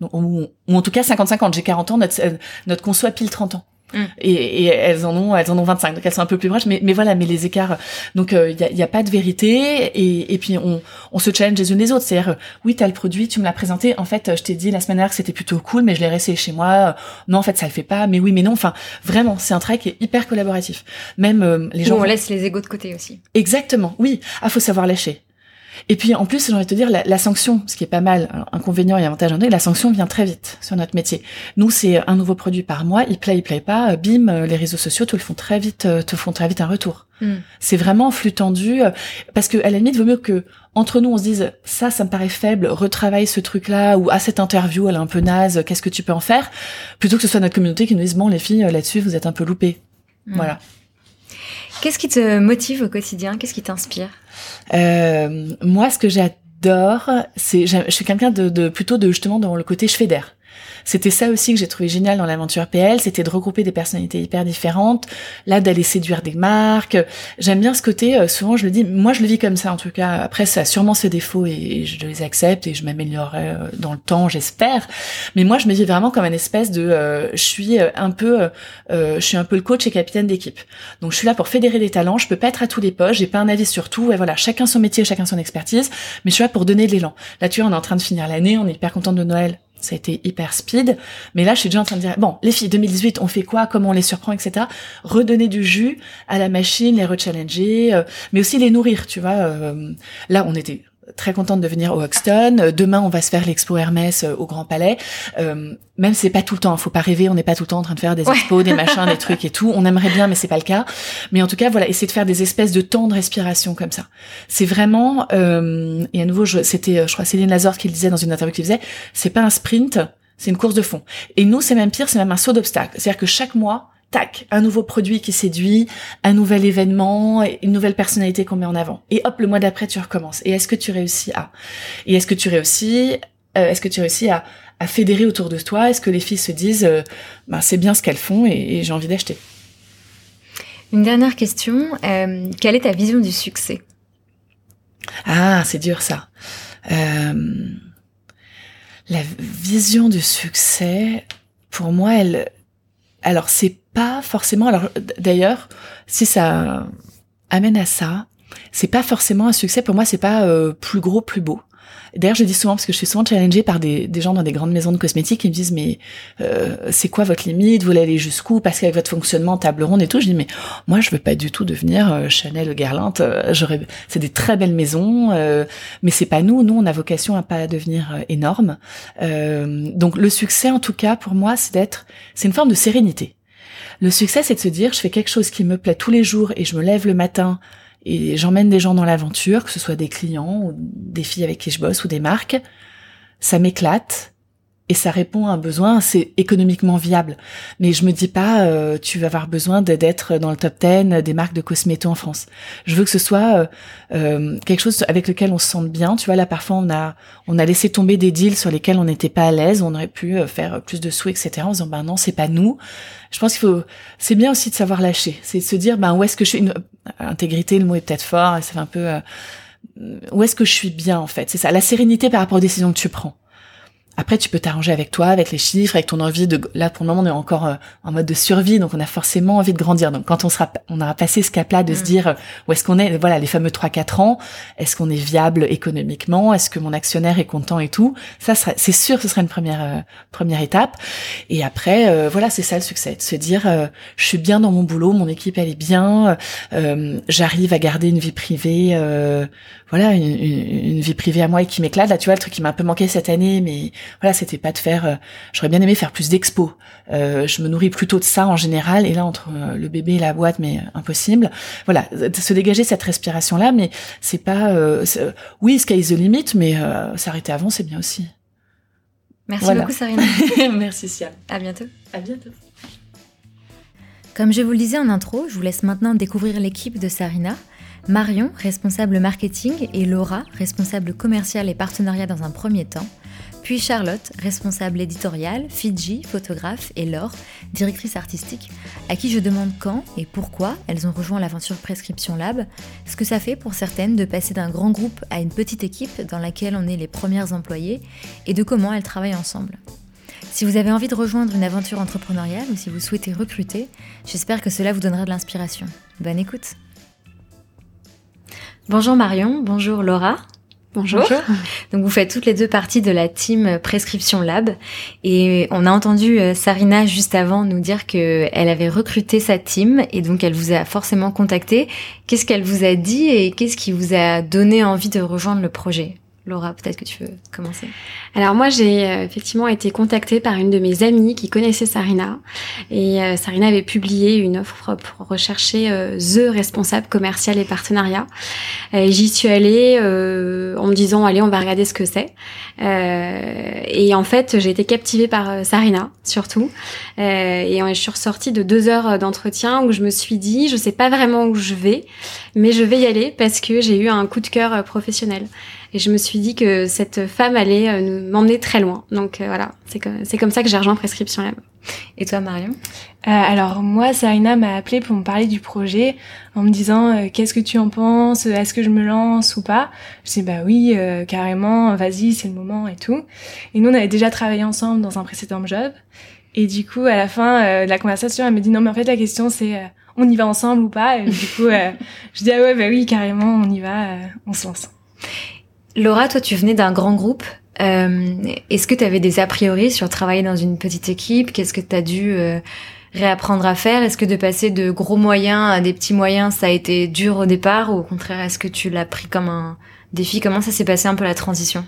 Ou, en tout cas 50-50. J'ai 40 ans, notre, notre conso a pile 30 ans. Mm. Et, et, elles en ont elles en ont 25 donc elles sont un peu plus proches mais mais voilà mais les écarts donc il euh, y, a, y, a, pas de vérité et, et puis on, on se challenge les unes les autres. C'est-à-dire euh, oui t'as le produit tu me l'as présenté en fait je t'ai dit la semaine dernière que c'était plutôt cool mais je l'ai resté chez moi non en fait ça le fait pas mais oui mais non enfin vraiment c'est un travail qui est hyper collaboratif. Même euh, les gens on laisse les égos de côté aussi. Exactement oui. Ah faut savoir lâcher et puis en plus, j'ai envie de te dire, la, la, sanction, ce qui est pas mal, alors, inconvénient et avantage en la sanction vient très vite sur notre métier. Nous, c'est un nouveau produit par mois, il plaît, il plaît pas, euh, bim, euh, les réseaux sociaux te le font très vite, euh, te font très vite un retour. Hmm. C'est vraiment flux tendu, parce que à la limite, vaut mieux que entre nous, on se dise ça, ça me paraît faible, retravaille ce truc-là, ou à ah, cette interview, elle est un peu naze, qu'est-ce que tu peux en faire, plutôt que ce soit notre communauté qui nous dise bon, les filles, là-dessus, vous êtes un peu loupées. Hmm. Voilà. Qu'est-ce qui te motive au quotidien? Qu'est-ce qui t'inspire? euh, Moi, ce que j'adore, c'est, je suis quelqu'un de, de, plutôt de justement dans le côté je fédère. C'était ça aussi que j'ai trouvé génial dans l'aventure PL, c'était de regrouper des personnalités hyper différentes, là d'aller séduire des marques. J'aime bien ce côté, euh, souvent je le dis, moi je le vis comme ça en tout cas. Après ça a sûrement ses défauts et, je les accepte et je m'améliorerai euh, dans le temps, j'espère. Mais moi je me vis vraiment comme une espèce de, euh, je suis un peu, je suis un peu le coach et capitaine d'équipe. Donc je suis là pour fédérer des talents. Je peux pas être à tous les postes, j'ai pas un avis sur tout. Et voilà, chacun son métier, chacun son expertise. Mais je suis là pour donner de l'élan. Là tu vois, on est en train de finir l'année, on est hyper content de Noël ça a été hyper speed. Mais là, je suis déjà en train de dire, bon, les filles, 2018, on fait quoi, comment on les surprend, etc. Redonner du jus à la machine, les rechallenger, euh, mais aussi les nourrir, tu vois. Euh, là, on était très contente de venir au Hoxton. Euh, demain, on va se faire l'expo Hermès euh, au Grand Palais. Euh, même c'est pas tout le temps, faut pas rêver, on n'est pas tout le temps en train de faire des expos, des machins, des trucs et tout. On aimerait bien, mais c'est pas le cas. Mais en tout cas, voilà, essayer de faire des espèces de temps de respiration comme ça. C'est vraiment euh, et à nouveau, c'était, je crois, Céline Lazor qui le disait dans une interview qu'il faisait, c'est pas un sprint, c'est une course de fond. Et nous, c'est même pire, c'est même un saut d'obstacle. C'est-à-dire que chaque mois, tac, un nouveau produit qui séduit, un nouvel événement, une nouvelle personnalité qu'on met en avant. Et hop, le mois d'après, tu recommences. Et est-ce que tu réussis à? Et est-ce que tu réussis euh, Est-ce que tu réussis à, à fédérer autour de toi? Est-ce que les filles se disent, euh, ben, c'est bien ce qu'elles font et, j'ai envie d'acheter? Une dernière question. Euh, quelle est ta vision du succès? Ah, c'est dur ça. la vision du succès, pour moi, elle, alors c'est pas forcément. Alors d'ailleurs, si ça amène à ça, c'est pas forcément un succès. Pour moi, c'est pas euh, plus gros, plus beau. D'ailleurs, je dis souvent parce que je suis souvent challengée par des, des gens dans des grandes maisons de cosmétiques qui me disent mais euh, c'est quoi votre limite? Vous voulez aller jusqu'où? Parce qu'avec votre fonctionnement table ronde et tout, je dis mais moi je veux pas du tout devenir euh, Chanel Guerlain. Euh, j'aurais, c'est des très belles maisons, mais c'est pas nous. Nous, on a vocation à pas devenir énorme. donc le succès, en tout cas, pour moi, c'est d'être, c'est une forme de sérénité. Le succès, c'est de se dire je fais quelque chose qui me plaît tous les jours et je me lève le matin et j'emmène des gens dans l'aventure, que ce soit des clients ou des filles avec qui je bosse ou des marques, ça m'éclate et ça répond à un besoin, c'est économiquement viable. Mais je me dis pas, euh, tu vas avoir besoin d'être dans le top 10 des marques de cosméto en France. Je veux que ce soit euh, euh, quelque chose avec lequel on se sente bien. Tu vois, là, parfois, on a, on a laissé tomber des deals sur lesquels on n'était pas à l'aise. On aurait pu faire plus de sous, etc. En disant, ben non, c'est pas nous. Je pense qu'il faut, c'est bien aussi de savoir lâcher. C'est de se dire, ben où est-ce que je suis, une... intégrité, le mot est peut-être fort, ça fait un peu, où est-ce que je suis bien, en fait? C'est ça, la sérénité par rapport aux décisions que tu prends. Après, tu peux t'arranger avec toi, avec les chiffres, avec ton envie de. Là, pour le moment, on est encore euh, en mode de survie, donc on a forcément envie de grandir. Donc, quand on sera, on aura passé ce cap-là de se mm. dire euh, où est-ce qu'on est, voilà, les fameux 3-4 ans, est-ce qu'on est viable économiquement, est-ce que mon actionnaire est content et tout. Ça, c'est sûr, ce sera une première euh, première étape. Et après, voilà, c'est ça le succès, de se dire, je suis bien dans mon boulot, mon équipe elle est bien, j'arrive à garder une vie privée, voilà, une, une, vie privée à moi et qui m'éclate. Là, tu vois, le truc qui m'a un peu manqué cette année, mais voilà, c'était pas de faire. J'aurais bien aimé faire plus d'expos. je me nourris plutôt de ça en général, et là entre le bébé et la boîte, mais impossible. Voilà, se dégager cette respiration là, mais c'est pas. oui, sky is the limit, mais s'arrêter avant, c'est bien aussi. Merci beaucoup, Sarina. Merci, Siam. À bientôt. À bientôt. Comme je vous le disais en intro, je vous laisse maintenant découvrir l'équipe de Sarina. Marion, responsable marketing, et Laura, responsable commercial et partenariat dans un premier temps. Puis Charlotte, responsable éditorial, Fidji, photographe, et Laure, directrice artistique, à qui je demande quand et pourquoi elles ont rejoint l'aventure Prescription Lab, ce que ça fait pour certaines de passer d'un grand groupe à une petite équipe dans laquelle on est les premières employées, et de comment elles travaillent ensemble. Si vous avez envie de rejoindre une aventure entrepreneuriale ou si vous souhaitez recruter, j'espère que cela vous donnera de l'inspiration. Bonne écoute Bonjour Marion, bonjour Laura. Bonjour. Donc vous faites toutes les deux partie de la team Prescription Lab et on a entendu euh, Sarina juste avant nous dire que elle avait recruté sa team et donc elle vous a forcément contacté. Qu'est-ce qu'elle vous a dit et qu'est-ce qui vous a donné envie de rejoindre le projet? Laura, peut-être que tu veux commencer. Alors moi, j'ai euh, effectivement été contactée par une de mes amies qui connaissait Sarina. Et euh, Sarina avait publié une offre pour rechercher euh, The responsable commercial et partenariat. J'y suis allée en me disant, allez, on va regarder ce que c'est. et en fait, j'ai été captivée par Sarina, surtout. et je suis ressortie de deux heures d'entretien où je me suis dit, je sais pas vraiment où je vais, mais je vais y aller parce que j'ai eu un coup de cœur professionnel. Et je me suis dit que cette femme allait euh, m'emmener très loin. Donc euh, voilà, c'est comme, ça que j'ai rejoint Prescription Lab. Et toi, Marion? Euh, Alors moi, Sarina m'a appelé pour me parler du projet en me disant qu'est-ce que tu en penses? Est-ce que je me lance ou pas? Je dis bah oui, carrément, vas-y, c'est le moment et tout. Et nous, on avait déjà travaillé ensemble dans un précédent job. Et du coup, à la fin de la conversation, elle me dit non mais en fait la question c'est on y va ensemble ou pas? Et du coup, je dis ah ouais bah oui carrément, on y va, on se lance. Laura, toi, tu venais d'un grand groupe. Euh, Est-ce que tu avais des a priori sur travailler dans une petite équipe? Qu'est-ce que tu as dû euh, réapprendre à faire? Est-ce que de passer de gros moyens à des petits moyens, ça a été dur au départ? Ou au contraire, est-ce que tu l'as pris comme un défi? Comment ça s'est passé un peu la transition?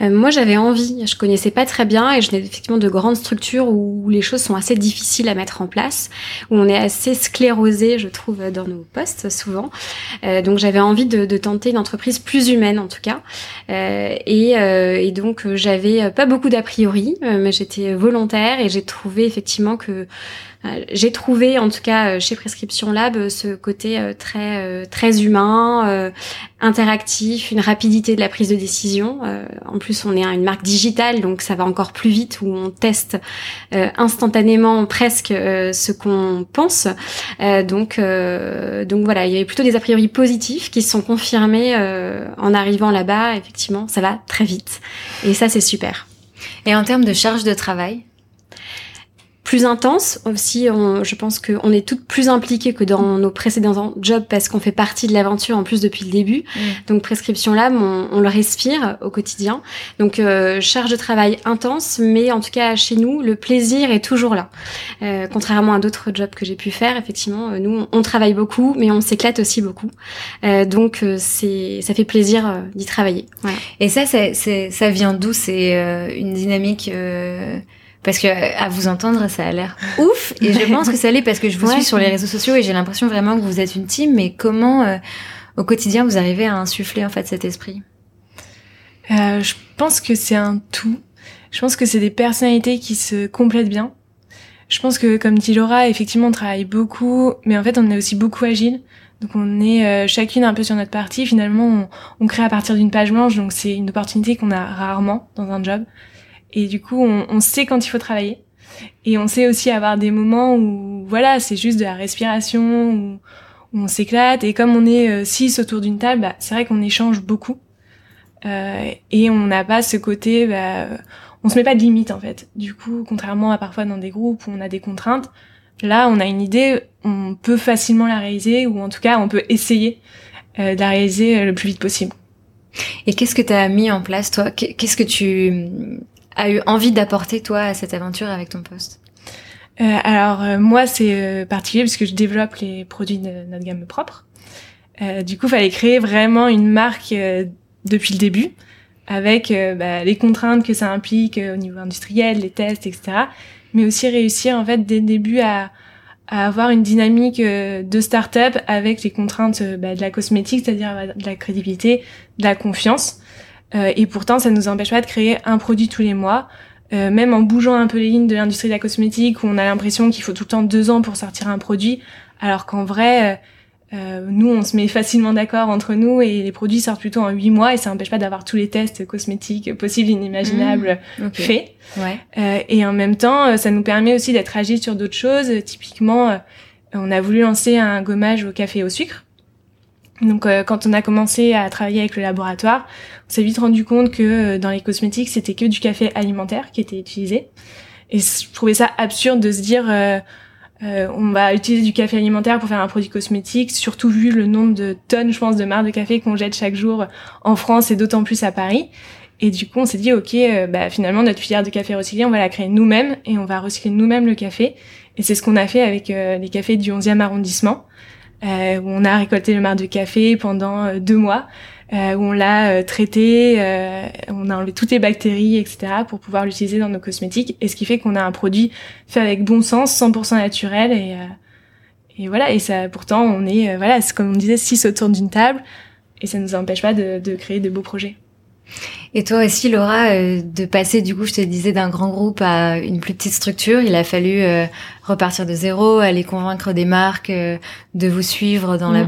Euh, moi, j'avais envie. Je connaissais pas très bien et je n'ai effectivement de grandes structures où les choses sont assez difficiles à mettre en place, où on est assez sclérosé, je trouve, dans nos postes souvent. Euh, donc, j'avais envie de, tenter une entreprise plus humaine, en tout cas. Euh, et, et, donc, j'avais pas beaucoup d'a priori, mais j'étais volontaire et j'ai trouvé effectivement que j'ai trouvé, en tout cas euh, chez Prescription Lab, euh, ce côté très très humain, interactif, une rapidité de la prise de décision. en plus, on est une marque digitale, donc ça va encore plus vite, où on teste instantanément presque ce qu'on pense. donc donc voilà, il y avait plutôt des a priori positifs qui se sont confirmés en arrivant là-bas. Effectivement, ça va très vite, et ça c'est super. Et en termes de charge de travail, plus intense. Aussi, on, je pense qu'on est toutes plus impliquées que dans nos précédents jobs parce qu'on fait partie de l'aventure en plus depuis le début. Mm. Donc Prescription Lab, on, on, le respire au quotidien. Donc euh, charge de travail intense, mais en tout cas chez nous, le plaisir est toujours là. Euh, contrairement à d'autres jobs que j'ai pu faire, effectivement, euh, nous on travaille beaucoup, mais on s'éclate aussi beaucoup. Euh, donc euh, c'est, ça fait plaisir d'y travailler. Et ça, c'est, ça vient d'où? C'est une dynamique parce que à vous entendre, ça a l'air ouf. Et je pense que ça l'est parce que je vous suis sur les réseaux sociaux et j'ai l'impression vraiment que vous êtes une team. Mais comment, euh, au quotidien, vous arrivez à insuffler en fait cet esprit? Euh, Je pense que c'est un tout. Je pense que c'est des personnalités qui se complètent bien. Je pense que, comme dit Laura, effectivement, on travaille beaucoup, mais en fait, on est aussi beaucoup agile. Donc, on est euh, chacune un peu sur notre partie. Finalement, on, on crée à partir d'une page blanche, donc c'est une opportunité qu'on a rarement dans un job. Et du coup, on, on, sait quand il faut travailler. Et on sait aussi avoir des moments où, voilà, c'est juste de la respiration, où, on s'éclate. Et comme on est euh, six autour d'une table, bah, c'est vrai qu'on échange beaucoup. Euh, et on n'a pas ce côté, bah, on se met pas de limite en fait. Du coup, contrairement à parfois dans des groupes où on a des contraintes, là, on a une idée, on peut facilement la réaliser, ou en tout cas, on peut essayer euh, de la réaliser le plus vite possible. Et qu'est-ce que tu as mis en place, toi? Qu'est-ce que tu a eu envie d'apporter toi à cette aventure avec ton poste euh, Alors euh, moi c'est euh, particulier puisque je développe les produits de notre gamme propre. Euh, du coup, fallait créer vraiment une marque depuis le début. avec bah, les contraintes que ça implique au niveau industriel, les tests, etc. Mais aussi réussir en fait dès le début à, à avoir une dynamique de start-up avec les contraintes bah, de la cosmétique, c'est-à-dire de la crédibilité, de la confiance. Et pourtant, ça nous empêche pas de créer un produit tous les mois. Euh, même en bougeant un peu les lignes de l'industrie de la cosmétique, où on a l'impression qu'il faut tout le temps deux ans pour sortir un produit, alors qu'en vrai, euh, euh nous, on se met facilement d'accord entre nous et les produits sortent plutôt en huit mois et ça n'empêche pas d'avoir tous les tests cosmétiques possibles, inimaginables mmh, faits. Ouais. Euh, et en même temps, ça nous permet aussi d'être agile sur d'autres choses. Typiquement, on a voulu lancer un gommage au café et au sucre. Donc euh, quand on a commencé à travailler avec le laboratoire, on s'est vite rendu compte que euh, dans les cosmétiques, c'était que du café alimentaire qui était utilisé. Et je trouvais ça absurde de se dire euh, on va utiliser du café alimentaire pour faire un produit cosmétique, surtout vu le nombre de tonnes, je pense, de marques de café qu'on jette chaque jour en France et d'autant plus à Paris. Et du coup, on s'est dit, ok, bah, finalement, notre filière de café recyclé, on va la créer nous-mêmes et on va recycler nous-mêmes le café. Et c'est ce qu'on a fait avec les cafés du 11e arrondissement euh, où on a récolté le marc de café pendant euh, deux mois, euh, où on l'a euh, traité, euh, on a enlevé toutes les bactéries, etc., pour pouvoir l'utiliser dans nos cosmétiques. Et ce qui fait qu'on a un produit fait avec bon sens, 100% naturel, et, et voilà. Et ça, pourtant, on est, voilà, c'est comme on disait, six autour d'une table, et ça nous empêche pas de, de créer de beaux projets. Et toi aussi, Laura, euh, de passer du coup, je te disais, d'un grand groupe à une plus petite structure, il a fallu euh, repartir de zéro, aller convaincre des marques euh, de vous suivre dans la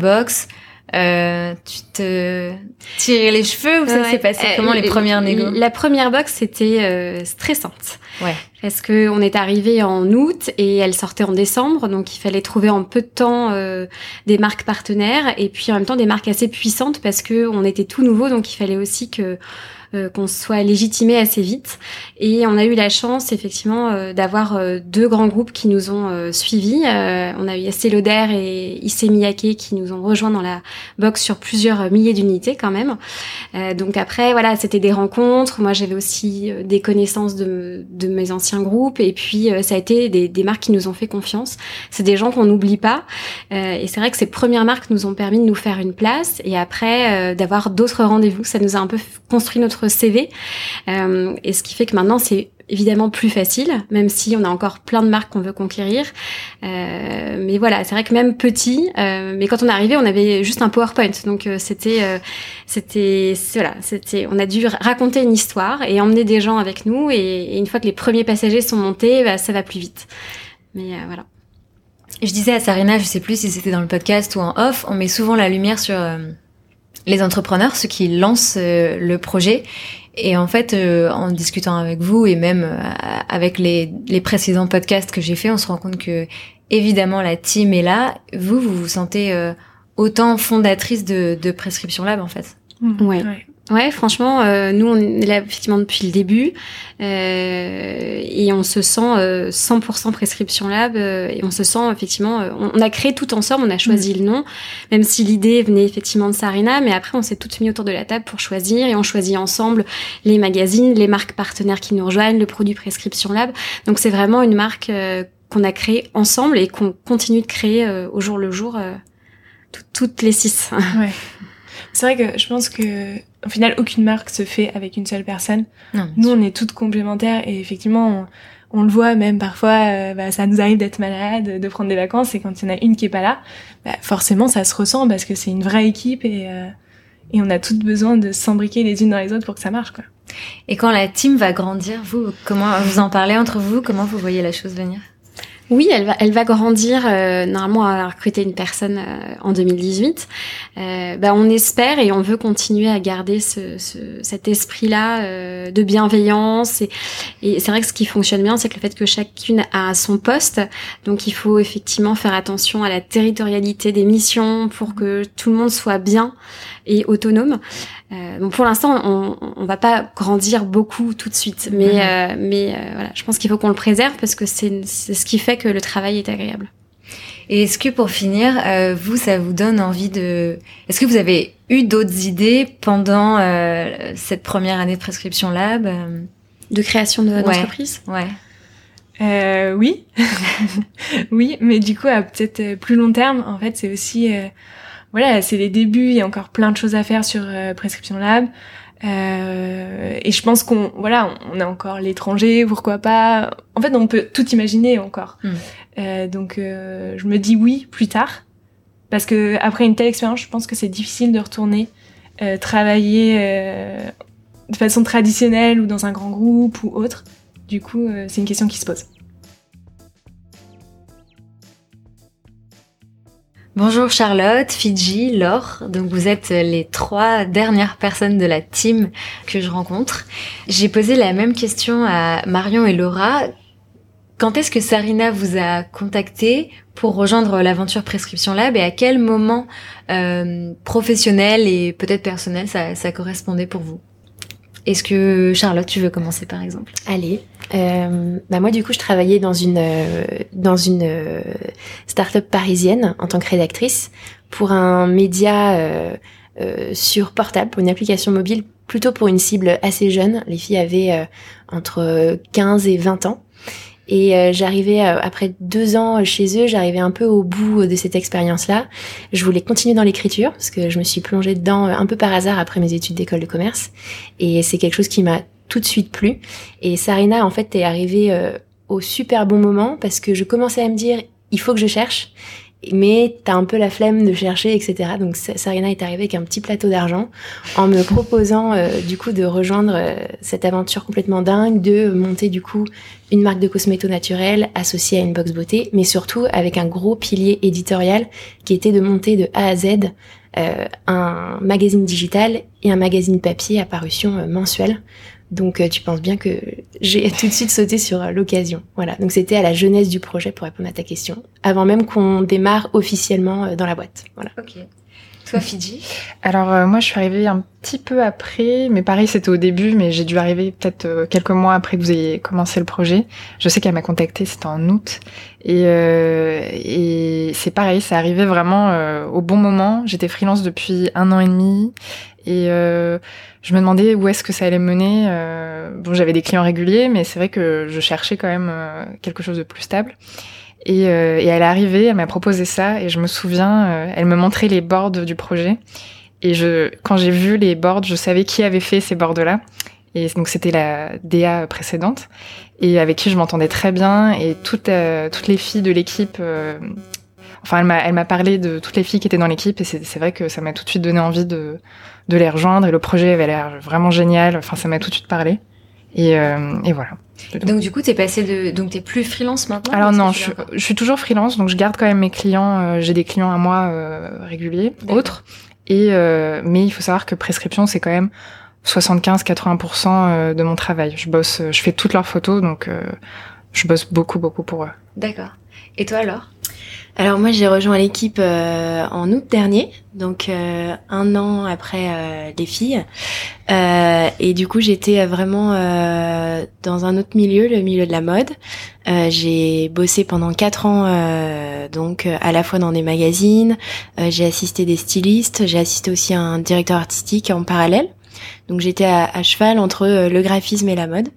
box. tu te tirais les cheveux ou ça s'est passé comment les premières négos La première box c'était stressante. Ouais. Parce que on est arrivé en août et elle sortait en décembre, donc il fallait trouver en peu de temps des marques partenaires et puis en même temps des marques assez puissantes parce que on était tout nouveau, donc il fallait aussi que euh, qu'on soit légitimé assez vite. Et on a eu la chance effectivement euh, d'avoir euh, deux grands groupes qui nous ont suivis. on a eu Estée Lauder et Issey Miyake qui nous ont rejoints dans la box sur plusieurs milliers d'unités quand même. donc après voilà, c'était des rencontres. Moi j'avais aussi des connaissances de, de mes anciens groupes et puis ça a été des, des marques qui nous ont fait confiance. C'est des gens qu'on n'oublie pas. et c'est vrai que ces premières marques nous ont permis de nous faire une place et après d'avoir d'autres rendez-vous. Ça nous a un peu construit notre CV. Euh, et ce qui fait que maintenant, c'est évidemment plus facile, même si on a encore plein de marques qu'on veut conquérir. Euh, mais voilà, c'est vrai que même petit, euh, mais quand on est arrivé, on avait juste un PowerPoint, donc c'était, c'était, voilà, c'était, on a dû raconter une histoire et emmener des gens avec nous. Et, une fois que les premiers passagers sont montés, bah, ça va plus vite. Mais voilà. Je disais à Sarina, je sais plus si c'était dans le podcast ou en off, on met souvent la lumière sur les entrepreneurs, ceux qui lancent euh, le projet. Et en fait, euh, en discutant avec vous et même euh, avec les, les précédents podcasts que j'ai fait, on se rend compte que évidemment la team est là. Vous, vous vous sentez autant fondatrice de, de Prescription Lab en fait. ouais. Ouais, franchement, euh, nous on est là effectivement depuis le début euh, et on se sent euh, 100% prescription lab euh, et on se sent effectivement, euh, on, a créé tout ensemble, on a choisi mm. le nom, même si l'idée venait effectivement de Sarina, mais après on s'est toutes mis autour de la table pour choisir et on choisit ensemble les magazines, les marques partenaires qui nous rejoignent, le produit prescription lab. Donc c'est vraiment une marque qu'on a créée ensemble et qu'on continue de créer au jour le jour, toutes les six. Ouais. C'est vrai que je pense que au final, aucune marque se fait avec une seule personne. Nous, on est toutes complémentaires et effectivement, on, le voit même parfois, euh, bah, ça nous arrive d'être malade, de prendre des vacances et quand il y en a une qui est pas là, bah, forcément, ça se ressent parce que c'est une vraie équipe et, euh, et on a toutes besoin de s'embriquer les unes dans les autres pour que ça marche, quoi. Et quand la team va grandir, vous, comment vous en parlez entre vous? Comment vous voyez la chose venir? Oui, elle va, elle va grandir. Euh, normalement, à recruter une personne euh, en 2018. Euh, bah, on espère et on veut continuer à garder ce, ce, cet esprit-là euh, de bienveillance. Et, et c'est vrai que ce qui fonctionne bien, c'est que le fait que chacune a son poste. Donc, il faut effectivement faire attention à la territorialité des missions pour que tout le monde soit bien et autonome. Euh, donc pour l'instant, on, on va pas grandir beaucoup tout de suite, mais mhm. euh, mais euh, voilà, je pense qu'il faut qu'on le préserve parce que c'est ce qui fait que le travail est agréable. Et est-ce que pour finir, euh, vous, ça vous donne envie de... Est-ce que vous avez eu d'autres idées pendant cette première année de prescription lab De création de d'entreprise? Ouais. Euh, oui, oui, mais du coup à peut-être plus long terme, en fait, c'est aussi voilà, c'est les débuts, il y a encore plein de choses à faire sur euh, Prescription Lab. Euh, et je pense qu'on, voilà, on a encore l'étranger, pourquoi pas. En fait, on peut tout imaginer encore. Mm. Euh, donc, euh, je me dis oui plus tard, parce que après une telle expérience, je pense que c'est difficile de retourner euh, travailler euh, de façon traditionnelle ou dans un grand groupe ou autre. Du coup, euh, c'est une question qui se pose. Bonjour Charlotte, Fidji, Laure. Donc vous êtes les trois dernières personnes de la team que je rencontre. J'ai posé la même question à Marion et Laura. Quand est-ce que Sarina vous a contacté pour rejoindre l'aventure Prescription Lab et à quel moment euh, professionnel et peut-être personnel ça, ça correspondait pour vous? Est-ce que Charlotte, tu veux commencer par exemple? Allez. Euh, bah moi du coup je travaillais dans une euh, dans une euh, start-up parisienne en tant que rédactrice pour un média euh, euh, sur portable pour une application mobile plutôt pour une cible assez jeune. Les filles avaient euh, entre 15 et 20 ans. Et euh, j'arrivais euh, après deux ans chez eux j'arrivais un peu au bout de cette expérience là je voulais continuer dans l'écriture parce que je me suis plongée dedans un peu par hasard après mes études d'école de commerce. Et c'est quelque chose qui m'a tout de suite plu. Et Sarina, en fait, est arrivée euh, au super bon moment parce que je commençais à me dire, il faut que je cherche. Mais t'as un peu la flemme de chercher, etc. Donc Sa- Sarina est arrivée avec un petit plateau d'argent en me proposant euh, du coup de rejoindre euh, cette aventure complètement dingue, de monter du coup une marque de cosméto naturel associée à une box beauté, mais surtout avec un gros pilier éditorial qui était de monter de A à Z euh, un magazine digital et un magazine papier à parution euh, mensuelle. Donc euh, tu penses bien que j'ai tout de suite sauté sur euh, l'occasion. Voilà. Donc c'était à la jeunesse du projet pour répondre à ta question, avant même qu'on démarre officiellement euh, dans la boîte. Voilà. Toi Fidji Alors euh, moi je suis arrivée un petit peu après, mais pareil c'était au début, mais j'ai dû arriver peut-être euh, quelques mois après que vous ayez commencé le projet. Je sais qu'elle m'a contacté, c'était en août, et, euh, et c'est pareil, c'est arrivé vraiment euh, au bon moment. J'étais freelance depuis un an et demi, et euh, je me demandais où est-ce que ça allait mener. Euh, bon j'avais des clients réguliers, mais c'est vrai que je cherchais quand même quelque chose de plus stable. Et, euh, et elle est arrivée, elle m'a proposé ça, et je me souviens, euh, elle me montrait les boards du projet. Et je, quand j'ai vu les boards, je savais qui avait fait ces boards-là. Et donc c'était la DA précédente, et avec qui je m'entendais très bien. Et toutes, euh, toutes les filles de l'équipe, euh, enfin elle m'a, parlé de toutes les filles qui étaient dans l'équipe, et c'est vrai que ça m'a tout de suite donné envie de, de les rejoindre. Et le projet avait l'air vraiment génial. Enfin ça m'a tout de suite parlé. Et, euh, et voilà. Donc du coup t'es passé de donc t'es plus freelance maintenant Alors non, je, je suis toujours freelance, donc je garde quand même mes clients. euh, J'ai des clients à moi euh, réguliers, autres. Et euh, mais il faut savoir que prescription, c'est quand même 75-80% euh, de mon travail. Je bosse, euh, je fais toutes leurs photos, donc euh, je bosse beaucoup, beaucoup pour eux. D'accord. Et toi alors? Alors moi j'ai rejoint l'équipe euh, en août dernier, donc euh, un an après euh, les filles. Euh, et du coup j'étais vraiment euh, dans un autre milieu, le milieu de la mode. Euh, j'ai bossé pendant quatre ans, euh, donc euh, à la fois dans des magazines. Euh, j'ai assisté des stylistes, j'ai assisté aussi à un directeur artistique en parallèle. Donc j'étais à, cheval entre euh, le graphisme et la mode.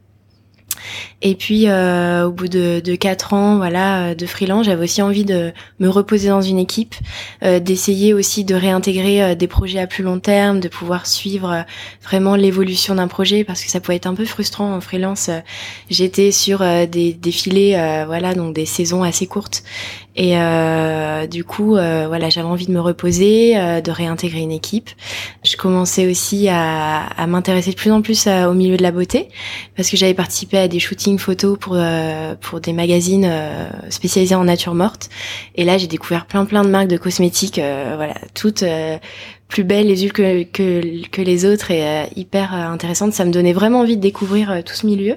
Et puis euh, au bout de, de quatre ans, voilà, euh, de freelance, j'avais aussi envie de me reposer dans une équipe, euh, d'essayer aussi de réintégrer des projets à plus long terme, de pouvoir suivre vraiment l'évolution d'un projet parce que ça pouvait être un peu frustrant en freelance. J'étais sur des défilés, voilà, donc des saisons assez courtes. Et euh, du coup, euh, voilà, j'avais envie de me reposer, euh, de réintégrer une équipe. Je commençais aussi à, à m'intéresser de plus en plus au milieu de la beauté parce que j'avais participé à des shootings photos pour euh, pour des magazines euh, spécialisés en nature morte. Et là, j'ai découvert plein plein de marques de cosmétiques, euh, voilà, toutes euh, plus belles les unes que que, que les autres et euh, hyper intéressantes. Ça me donnait vraiment envie de découvrir tout ce milieu.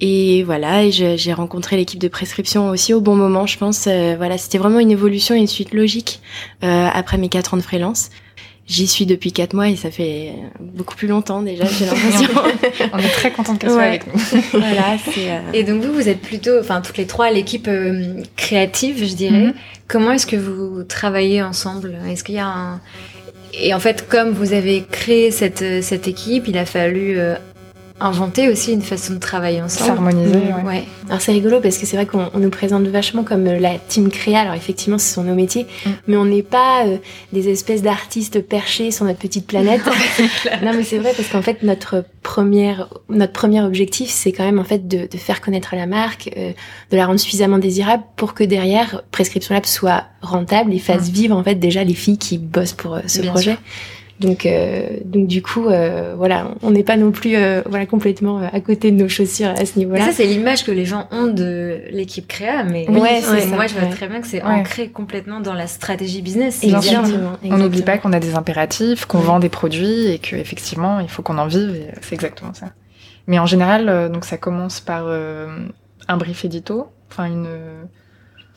Et voilà, et j'ai rencontré l'équipe de prescription aussi au bon moment, je pense. Euh, voilà, c'était vraiment une évolution et une suite logique euh, après mes quatre ans de freelance. J'y suis depuis quatre mois et ça fait beaucoup plus longtemps déjà, j'ai l'impression. On est très contente qu'elle soit Ouais. avec nous. voilà, c'est. euh, Et donc vous, vous êtes plutôt, enfin toutes les trois, l'équipe euh, créative, je dirais. Mhm. Comment est-ce que vous travaillez ensemble? Est-ce qu'il y a un... Et en fait, comme vous avez créé cette, euh, cette équipe, il a fallu euh, inventer aussi une façon de travailler ensemble. S'harmoniser, Mmh, ouais. ouais. Alors c'est rigolo parce que c'est vrai qu'on on nous présente vachement comme euh, la team créa. Alors effectivement, ce sont nos métiers, Mm. mais on n'est pas euh, des espèces d'artistes perchés sur notre petite planète. non, mais c'est vrai parce qu'en fait notre première notre premier objectif, c'est quand même en fait de, de faire connaître la marque, euh, de la rendre suffisamment désirable pour que derrière Prescription Lab soit rentable et fasse vivre en fait déjà les filles qui bossent pour euh, ce Bien projet. Donc, euh, donc du coup, euh, voilà, on n'est pas non plus euh, voilà complètement à côté de nos chaussures à ce niveau-là. Ça, c'est l'image que les gens ont de l'équipe créa, mais Oui, Ouais, ça, moi, je vois ouais. très bien que c'est Ouais. ancré complètement dans la stratégie business. Bien. Exactement, On n'oublie pas exactement. qu'on a des impératifs, qu'on Ouais. vend des produits et qu'effectivement, il faut qu'on en vive. et C'est exactement ça. Mais en général, euh, donc ça commence par euh, un brief édito, enfin une.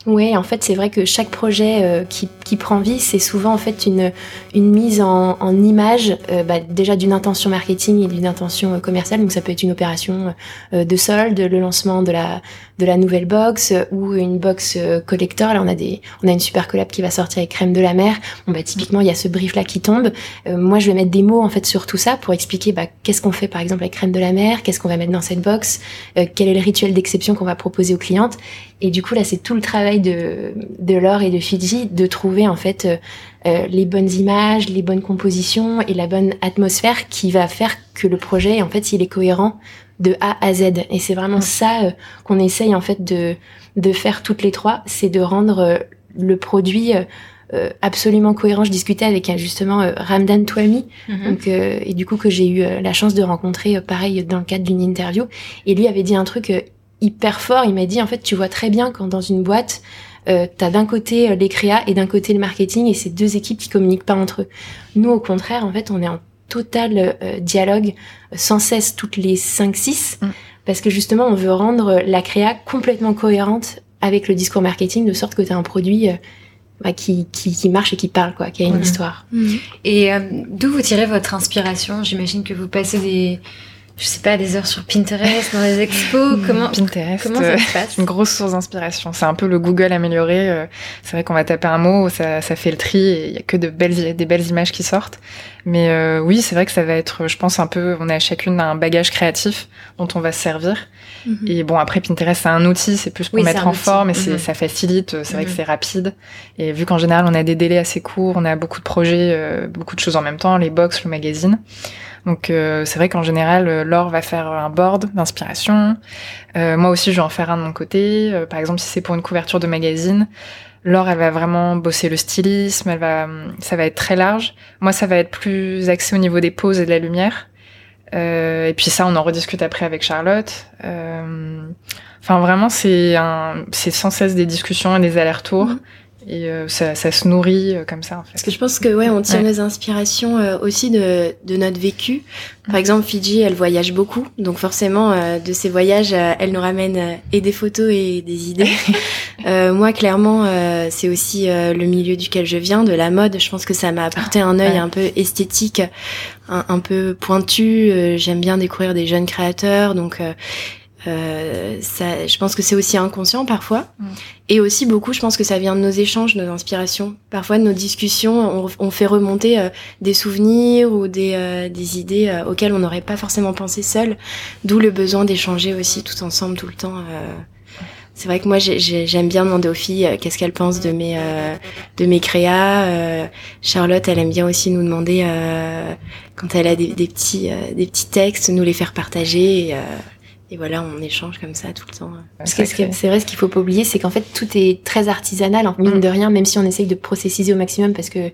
Oui, en fait, c'est vrai que chaque projet euh, qui, qui prend vie, c'est souvent en fait une, une mise en, image, euh, bah, déjà d'une intention marketing et d'une intention euh, commerciale. Donc ça peut être une opération de solde, le lancement de la de la nouvelle box euh, ou une box euh, collector. Là, on a des, on a une super collab qui va sortir avec Crème de la Mer. Bon, bah typiquement, il y a ce brief là qui tombe. Euh, moi, je vais mettre des mots en fait sur tout ça pour expliquer bah, qu'est-ce qu'on fait par exemple avec Crème de la Mer, qu'est-ce qu'on va mettre dans cette box, quel est le rituel d'exception qu'on va proposer aux clientes. Et du coup, là, c'est tout le travail de, de Laure et de Fidji de trouver en fait les bonnes images, les bonnes compositions et la bonne atmosphère qui va faire que le projet, en fait, il est cohérent de A à Z. Et c'est vraiment ça euh, qu'on essaye en fait de, de faire toutes les trois, c'est de rendre euh, le produit euh, euh, absolument cohérent. Je discutais avec euh, justement euh, Ramdan Touami, Mhm. donc, euh, et du coup que j'ai eu euh, la chance de rencontrer euh, pareil dans le cadre d'une interview. Et lui avait dit un truc euh, hyper fort. Il m'a dit en fait tu vois très bien quand dans une boîte euh, t'as d'un côté euh, les créas et d'un côté le marketing et c'est deux équipes qui communiquent pas entre eux. Nous au contraire en fait on est en total euh, dialogue euh, sans cesse toutes les 5-6 Mm. parce que justement on veut rendre la créa complètement cohérente avec le discours marketing de sorte que tu as un produit euh, bah, qui, qui, qui marche et qui parle quoi, qui a une histoire. Et euh, d'où vous tirez votre inspiration? J'imagine que vous passez des, je sais pas, des heures sur Pinterest, dans les expos. Comment, Pinterest. comment ça euh, se passe une grosse source d'inspiration. C'est un peu le Google amélioré. euh, C'est vrai qu'on va taper un mot, ça, ça fait le tri et il y a que de belles, des belles images qui sortent. Mais euh, oui, c'est vrai que ça va être, je pense, un peu, on a chacune un bagage créatif dont on va se servir. Et bon, après, Pinterest, c'est un outil, c'est plus pour Oui, mettre en outil. forme et Mhm. ça facilite. C'est vrai que Mhm. c'est rapide. Et vu qu'en général, on a des délais assez courts, on a beaucoup de projets, euh, beaucoup de choses en même temps, les box, le magazine. Donc euh, c'est vrai qu'en général, euh, Laure va faire un board d'inspiration. Euh, moi aussi, je vais en faire un de mon côté. Euh, par exemple, si c'est pour une couverture de magazine, Laure, elle va vraiment bosser le stylisme. Elle va, hum, ça va être très large. Moi, ça va être plus axé au niveau des poses et de la lumière. Euh, et puis ça, on en rediscute après avec Charlotte. Euh, Enfin, vraiment, c'est un, c'est sans cesse des discussions et des allers-retours. Mhm. Et euh, ça, ça se nourrit euh, comme ça, en Parce fait. que je pense que ouais, on tire Ouais. nos inspirations euh, aussi de, de notre vécu. Par exemple, Fidji, elle voyage beaucoup, donc forcément, euh, de ses voyages, euh, elle nous ramène euh, et des photos et des idées. Euh, moi, clairement, euh, c'est aussi euh, le milieu duquel je viens, de la mode. Je pense que ça m'a apporté un œil ouais. un peu esthétique, un, un peu pointu. Euh, J'aime bien découvrir des jeunes créateurs, donc. Euh, ça, je pense que c'est aussi inconscient parfois. Mm. Et aussi beaucoup, je pense que ça vient de nos échanges, nos inspirations. Parfois, de nos discussions, on, on fait remonter euh, des souvenirs ou des, euh, des idées euh, auxquelles on n'aurait pas forcément pensé seul. D'où le besoin d'échanger aussi tout ensemble, tout le temps. C'est vrai que moi, j'ai- j'ai- j'aime bien demander aux filles qu'est-ce qu'elles pensent de mes, euh, de mes créas. Charlotte, elle aime bien aussi nous demander euh, quand elle a des, des petits, euh, des petits textes, nous les faire partager. Et, et voilà, on échange comme ça tout le temps. Parce que ce que- c'est vrai, ce qu'il faut pas oublier, c'est qu'en fait, tout est très artisanal, en mine Mm. de rien, même si on essaye de processiser au maximum, parce que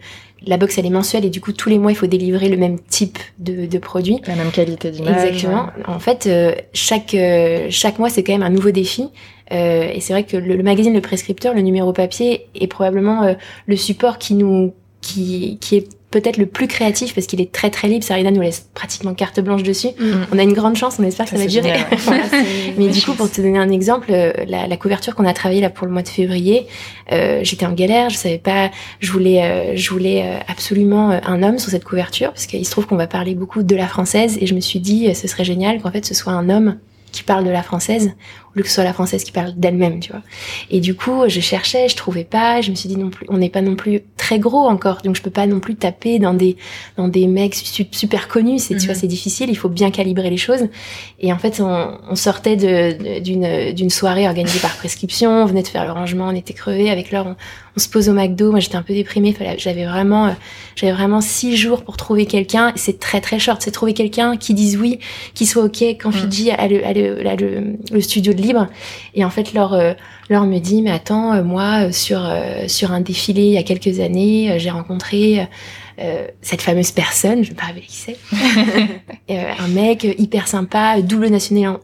la box, elle est mensuelle, et du coup, tous les mois, il faut délivrer le même type de, de produit. La même qualité d'image. Exactement. En fait, euh, chaque, euh, chaque mois, c'est quand même un nouveau défi. Euh, et c'est vrai que le, le magazine Le Prescripteur, le numéro papier, est probablement euh, le support qui nous, qui, qui est peut-être le plus créatif parce qu'il est très très libre. Sarina nous laisse pratiquement carte blanche dessus. Mm. On a une grande chance, on espère que ça, Ça, va durer. génial, ouais. Voilà, c'est- Mais du coup, pour te donner un exemple, euh, la, la couverture qu'on a travaillée là pour le mois de février, euh, j'étais en galère, je savais pas, je voulais, euh, je voulais absolument un homme sur cette couverture parce qu'il se trouve qu'on va parler beaucoup de la française et je me suis dit, ce serait génial qu'en fait ce soit un homme qui parle de la française que ce soit la française qui parle d'elle-même, tu vois. Et du coup, je cherchais, je trouvais pas, je me suis dit non plus, on n'est pas non plus très gros encore, donc je peux pas non plus taper dans des dans des mecs super connus, c'est tu vois, mhm. c'est difficile, il faut bien calibrer les choses. Et en fait, on, on sortait d'une d'une soirée organisée par prescription, on venait de faire le rangement, on était crevés avec leur on, on se pose au McDo, moi j'étais un peu déprimée, j'avais vraiment euh, j'avais vraiment six jours pour trouver quelqu'un, c'est très très short, c'est trouver quelqu'un qui dise oui, qui soit ok quand mm. Fiji a le, a le, a le, le, studio de Et en fait, leur, euh, me dit, mais attends, euh, moi, sur, sur un défilé il y a quelques années, j'ai rencontré euh, cette fameuse personne, je vais pas révéler qui c'est, euh, un mec hyper sympa, double,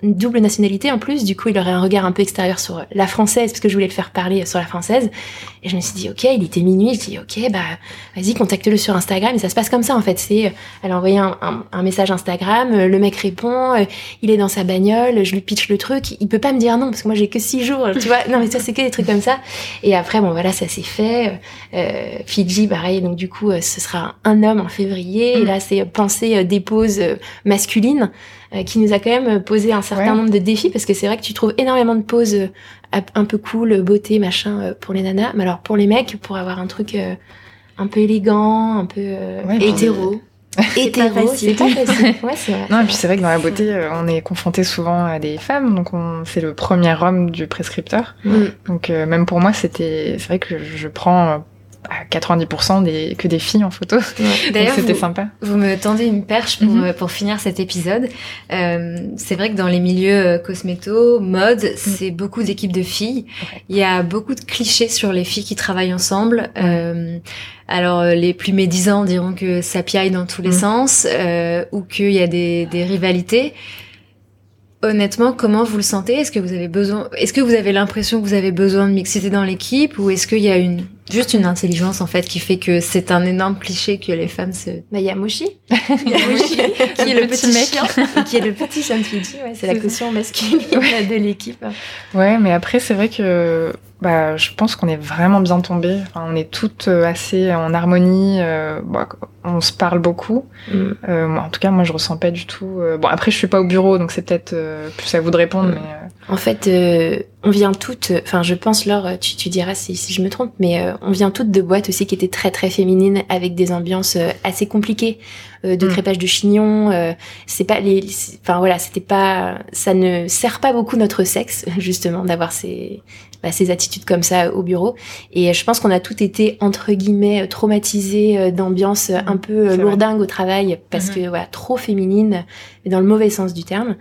double nationalité en plus, du coup il aurait un regard un peu extérieur sur la française, parce que je voulais le faire parler sur la française, et je me suis dit, ok, il était minuit, je dis, ok, bah vas-y, contacte-le sur Instagram, et ça se passe comme ça en fait, c'est, euh, elle a envoyé un, un, message Instagram, le mec répond, il est dans sa bagnole, je lui pitch le truc, il peut pas me dire non, parce que moi j'ai que six jours, tu vois, non mais ça c'est que des trucs comme ça, et après, bon voilà, ça s'est fait, euh, Fidji, pareil, donc du coup, ce sera un homme en février. Et mm. là, c'est penser euh, des poses euh, masculines euh, qui nous a quand même posé un certain nombre de défis parce que c'est vrai que tu trouves énormément de poses un peu cool, beauté, machin pour les nanas. Mais alors pour les mecs, pour avoir un truc un peu élégant, un peu hétéro. hétéro, c'est pas facile. Ouais, c'est vrai. Non, et puis c'est vrai que dans la beauté, on est confronté souvent à des femmes, donc c'est le premier homme du prescripteur. Mm. Donc même pour moi, c'était, c'est vrai que je prends à 90% des, que des filles en photo. D'ailleurs, c'était sympa. Vous me tendez une perche pour, mhm. pour finir cet épisode. Euh, c'est vrai que dans les milieux euh, cosméto, mode, mhm. c'est beaucoup d'équipes de filles. Il y a beaucoup de clichés sur les filles qui travaillent ensemble. Euh, alors euh, les plus médisants diront que ça piaille dans tous les mhm. sens euh, ou qu'il y a des, des rivalités. Honnêtement, comment vous le sentez? Est-ce que vous avez besoin Est-ce que vous avez l'impression que vous avez besoin de mixité dans l'équipe ou est-ce qu'il y a une juste une intelligence en fait qui fait que c'est un énorme cliché que les femmes se bah il y a Moshi. Il y a Moshi qui est le petit, mec. qui est le petit chien ouais, c'est la caution masculine de l'équipe. Ouais mais après c'est vrai que bah, je pense qu'on est vraiment bien tombé. Enfin, on est toutes euh, assez en harmonie. Euh, bah, on se parle beaucoup. Mm. Euh, en tout cas, moi, je ressens pas du tout. Euh, bon, après, je suis pas au bureau, donc c'est peut-être euh, plus à vous de répondre. Mm. Mais en fait, on vient toutes. Enfin, je pense, Laure, tu, tu diras si, si, je me trompe, mais on vient toutes de boîtes aussi qui étaient très très féminines, avec des ambiances assez compliquées, de mm. crépage de chignon. c'est pas les. Enfin voilà, c'était pas. Ça ne sert pas beaucoup notre sexe, justement, d'avoir ces bah, ces attitudes comme ça au bureau. Et je pense qu'on a toutes été entre guillemets traumatisées d'ambiance un peu euh, lourdingue au travail parce mhm. que voilà, trop féminine, mais dans le mauvais sens du terme.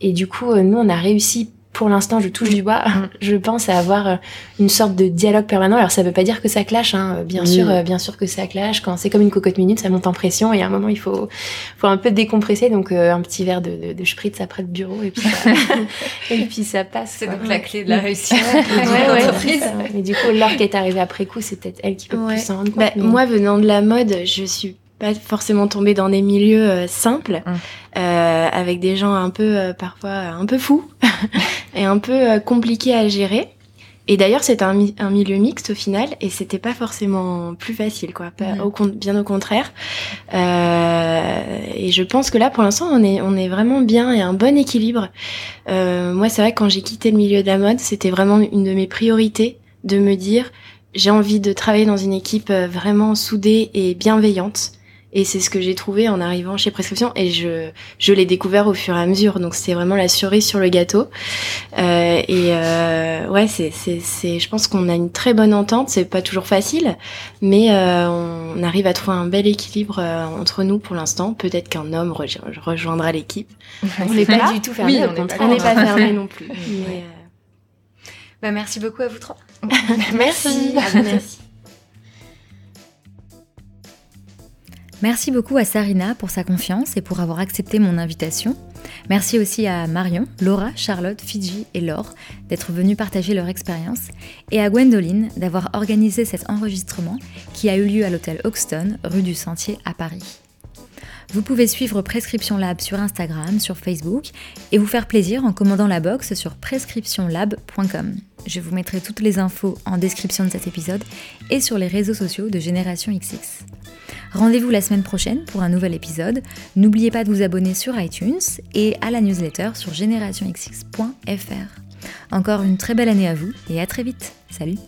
Et du coup, euh, nous, on a réussi pour l'instant, je touche du bois, mm. je pense à avoir euh, une sorte de dialogue permanent. Alors ça veut pas dire que ça clash, hein. bien sûr, bien sûr que ça clash. Quand c'est comme une cocotte minute, ça monte en pression et à un moment il faut, faut un peu décompresser. Donc un petit verre de, de, de spritz après le bureau et puis ça, et puis ça passe. C'est donc la clé de la réussite. ouais, ouais, Mais du coup, l'or qui est arrivée après coup, c'est peut-être elle qui peut plus s'en rendre compte. Bah, moi, venant de la mode, je suis pas forcément tomber dans des milieux euh, simples, mm. euh, avec des gens un peu euh, parfois un peu fous et un peu compliqués à gérer. Et d'ailleurs, c'est un, un, milieu mixte au final, et c'était pas forcément plus facile, quoi. Au, bien au contraire. et je pense que là, pour l'instant, on est on est vraiment bien et un bon équilibre. moi, c'est vrai quand j'ai quitté le milieu de la mode, c'était vraiment une de mes priorités de me dire j'ai envie de travailler dans une équipe vraiment soudée et bienveillante. Et c'est ce que j'ai trouvé en arrivant chez Prescription et je, je l'ai découvert au fur et à mesure. Donc c'est vraiment la cerise sur le gâteau. Euh, et euh, ouais, c'est, c'est, c'est, je pense qu'on a une très bonne entente. C'est pas toujours facile, mais euh, on arrive à trouver un bel équilibre euh, entre nous pour l'instant. Peut-être qu'un homme rejoindra l'équipe. On n'est pas du tout fermé. on n'est pas, fermé non plus. Mais, bah, merci beaucoup à vous trois. merci. À vous, merci. Merci beaucoup à Sarina pour sa confiance et pour avoir accepté mon invitation. Merci aussi à Marion, Laura, Charlotte, Fidji et Laure d'être venus partager leur expérience et à Gwendoline d'avoir organisé cet enregistrement qui a eu lieu à l'hôtel Hoxton, rue du Sentier à Paris. Vous pouvez suivre Prescription Lab sur Instagram, sur Facebook et vous faire plaisir en commandant la box sur prescriptionlab.com. Je vous mettrai toutes les infos en description de cet épisode et sur les réseaux sociaux de Génération XX. Rendez-vous la semaine prochaine pour un nouvel épisode. N'oubliez pas de vous abonner sur iTunes et à la newsletter sur générationxx.fr. Encore une très belle année à vous et à très vite. Salut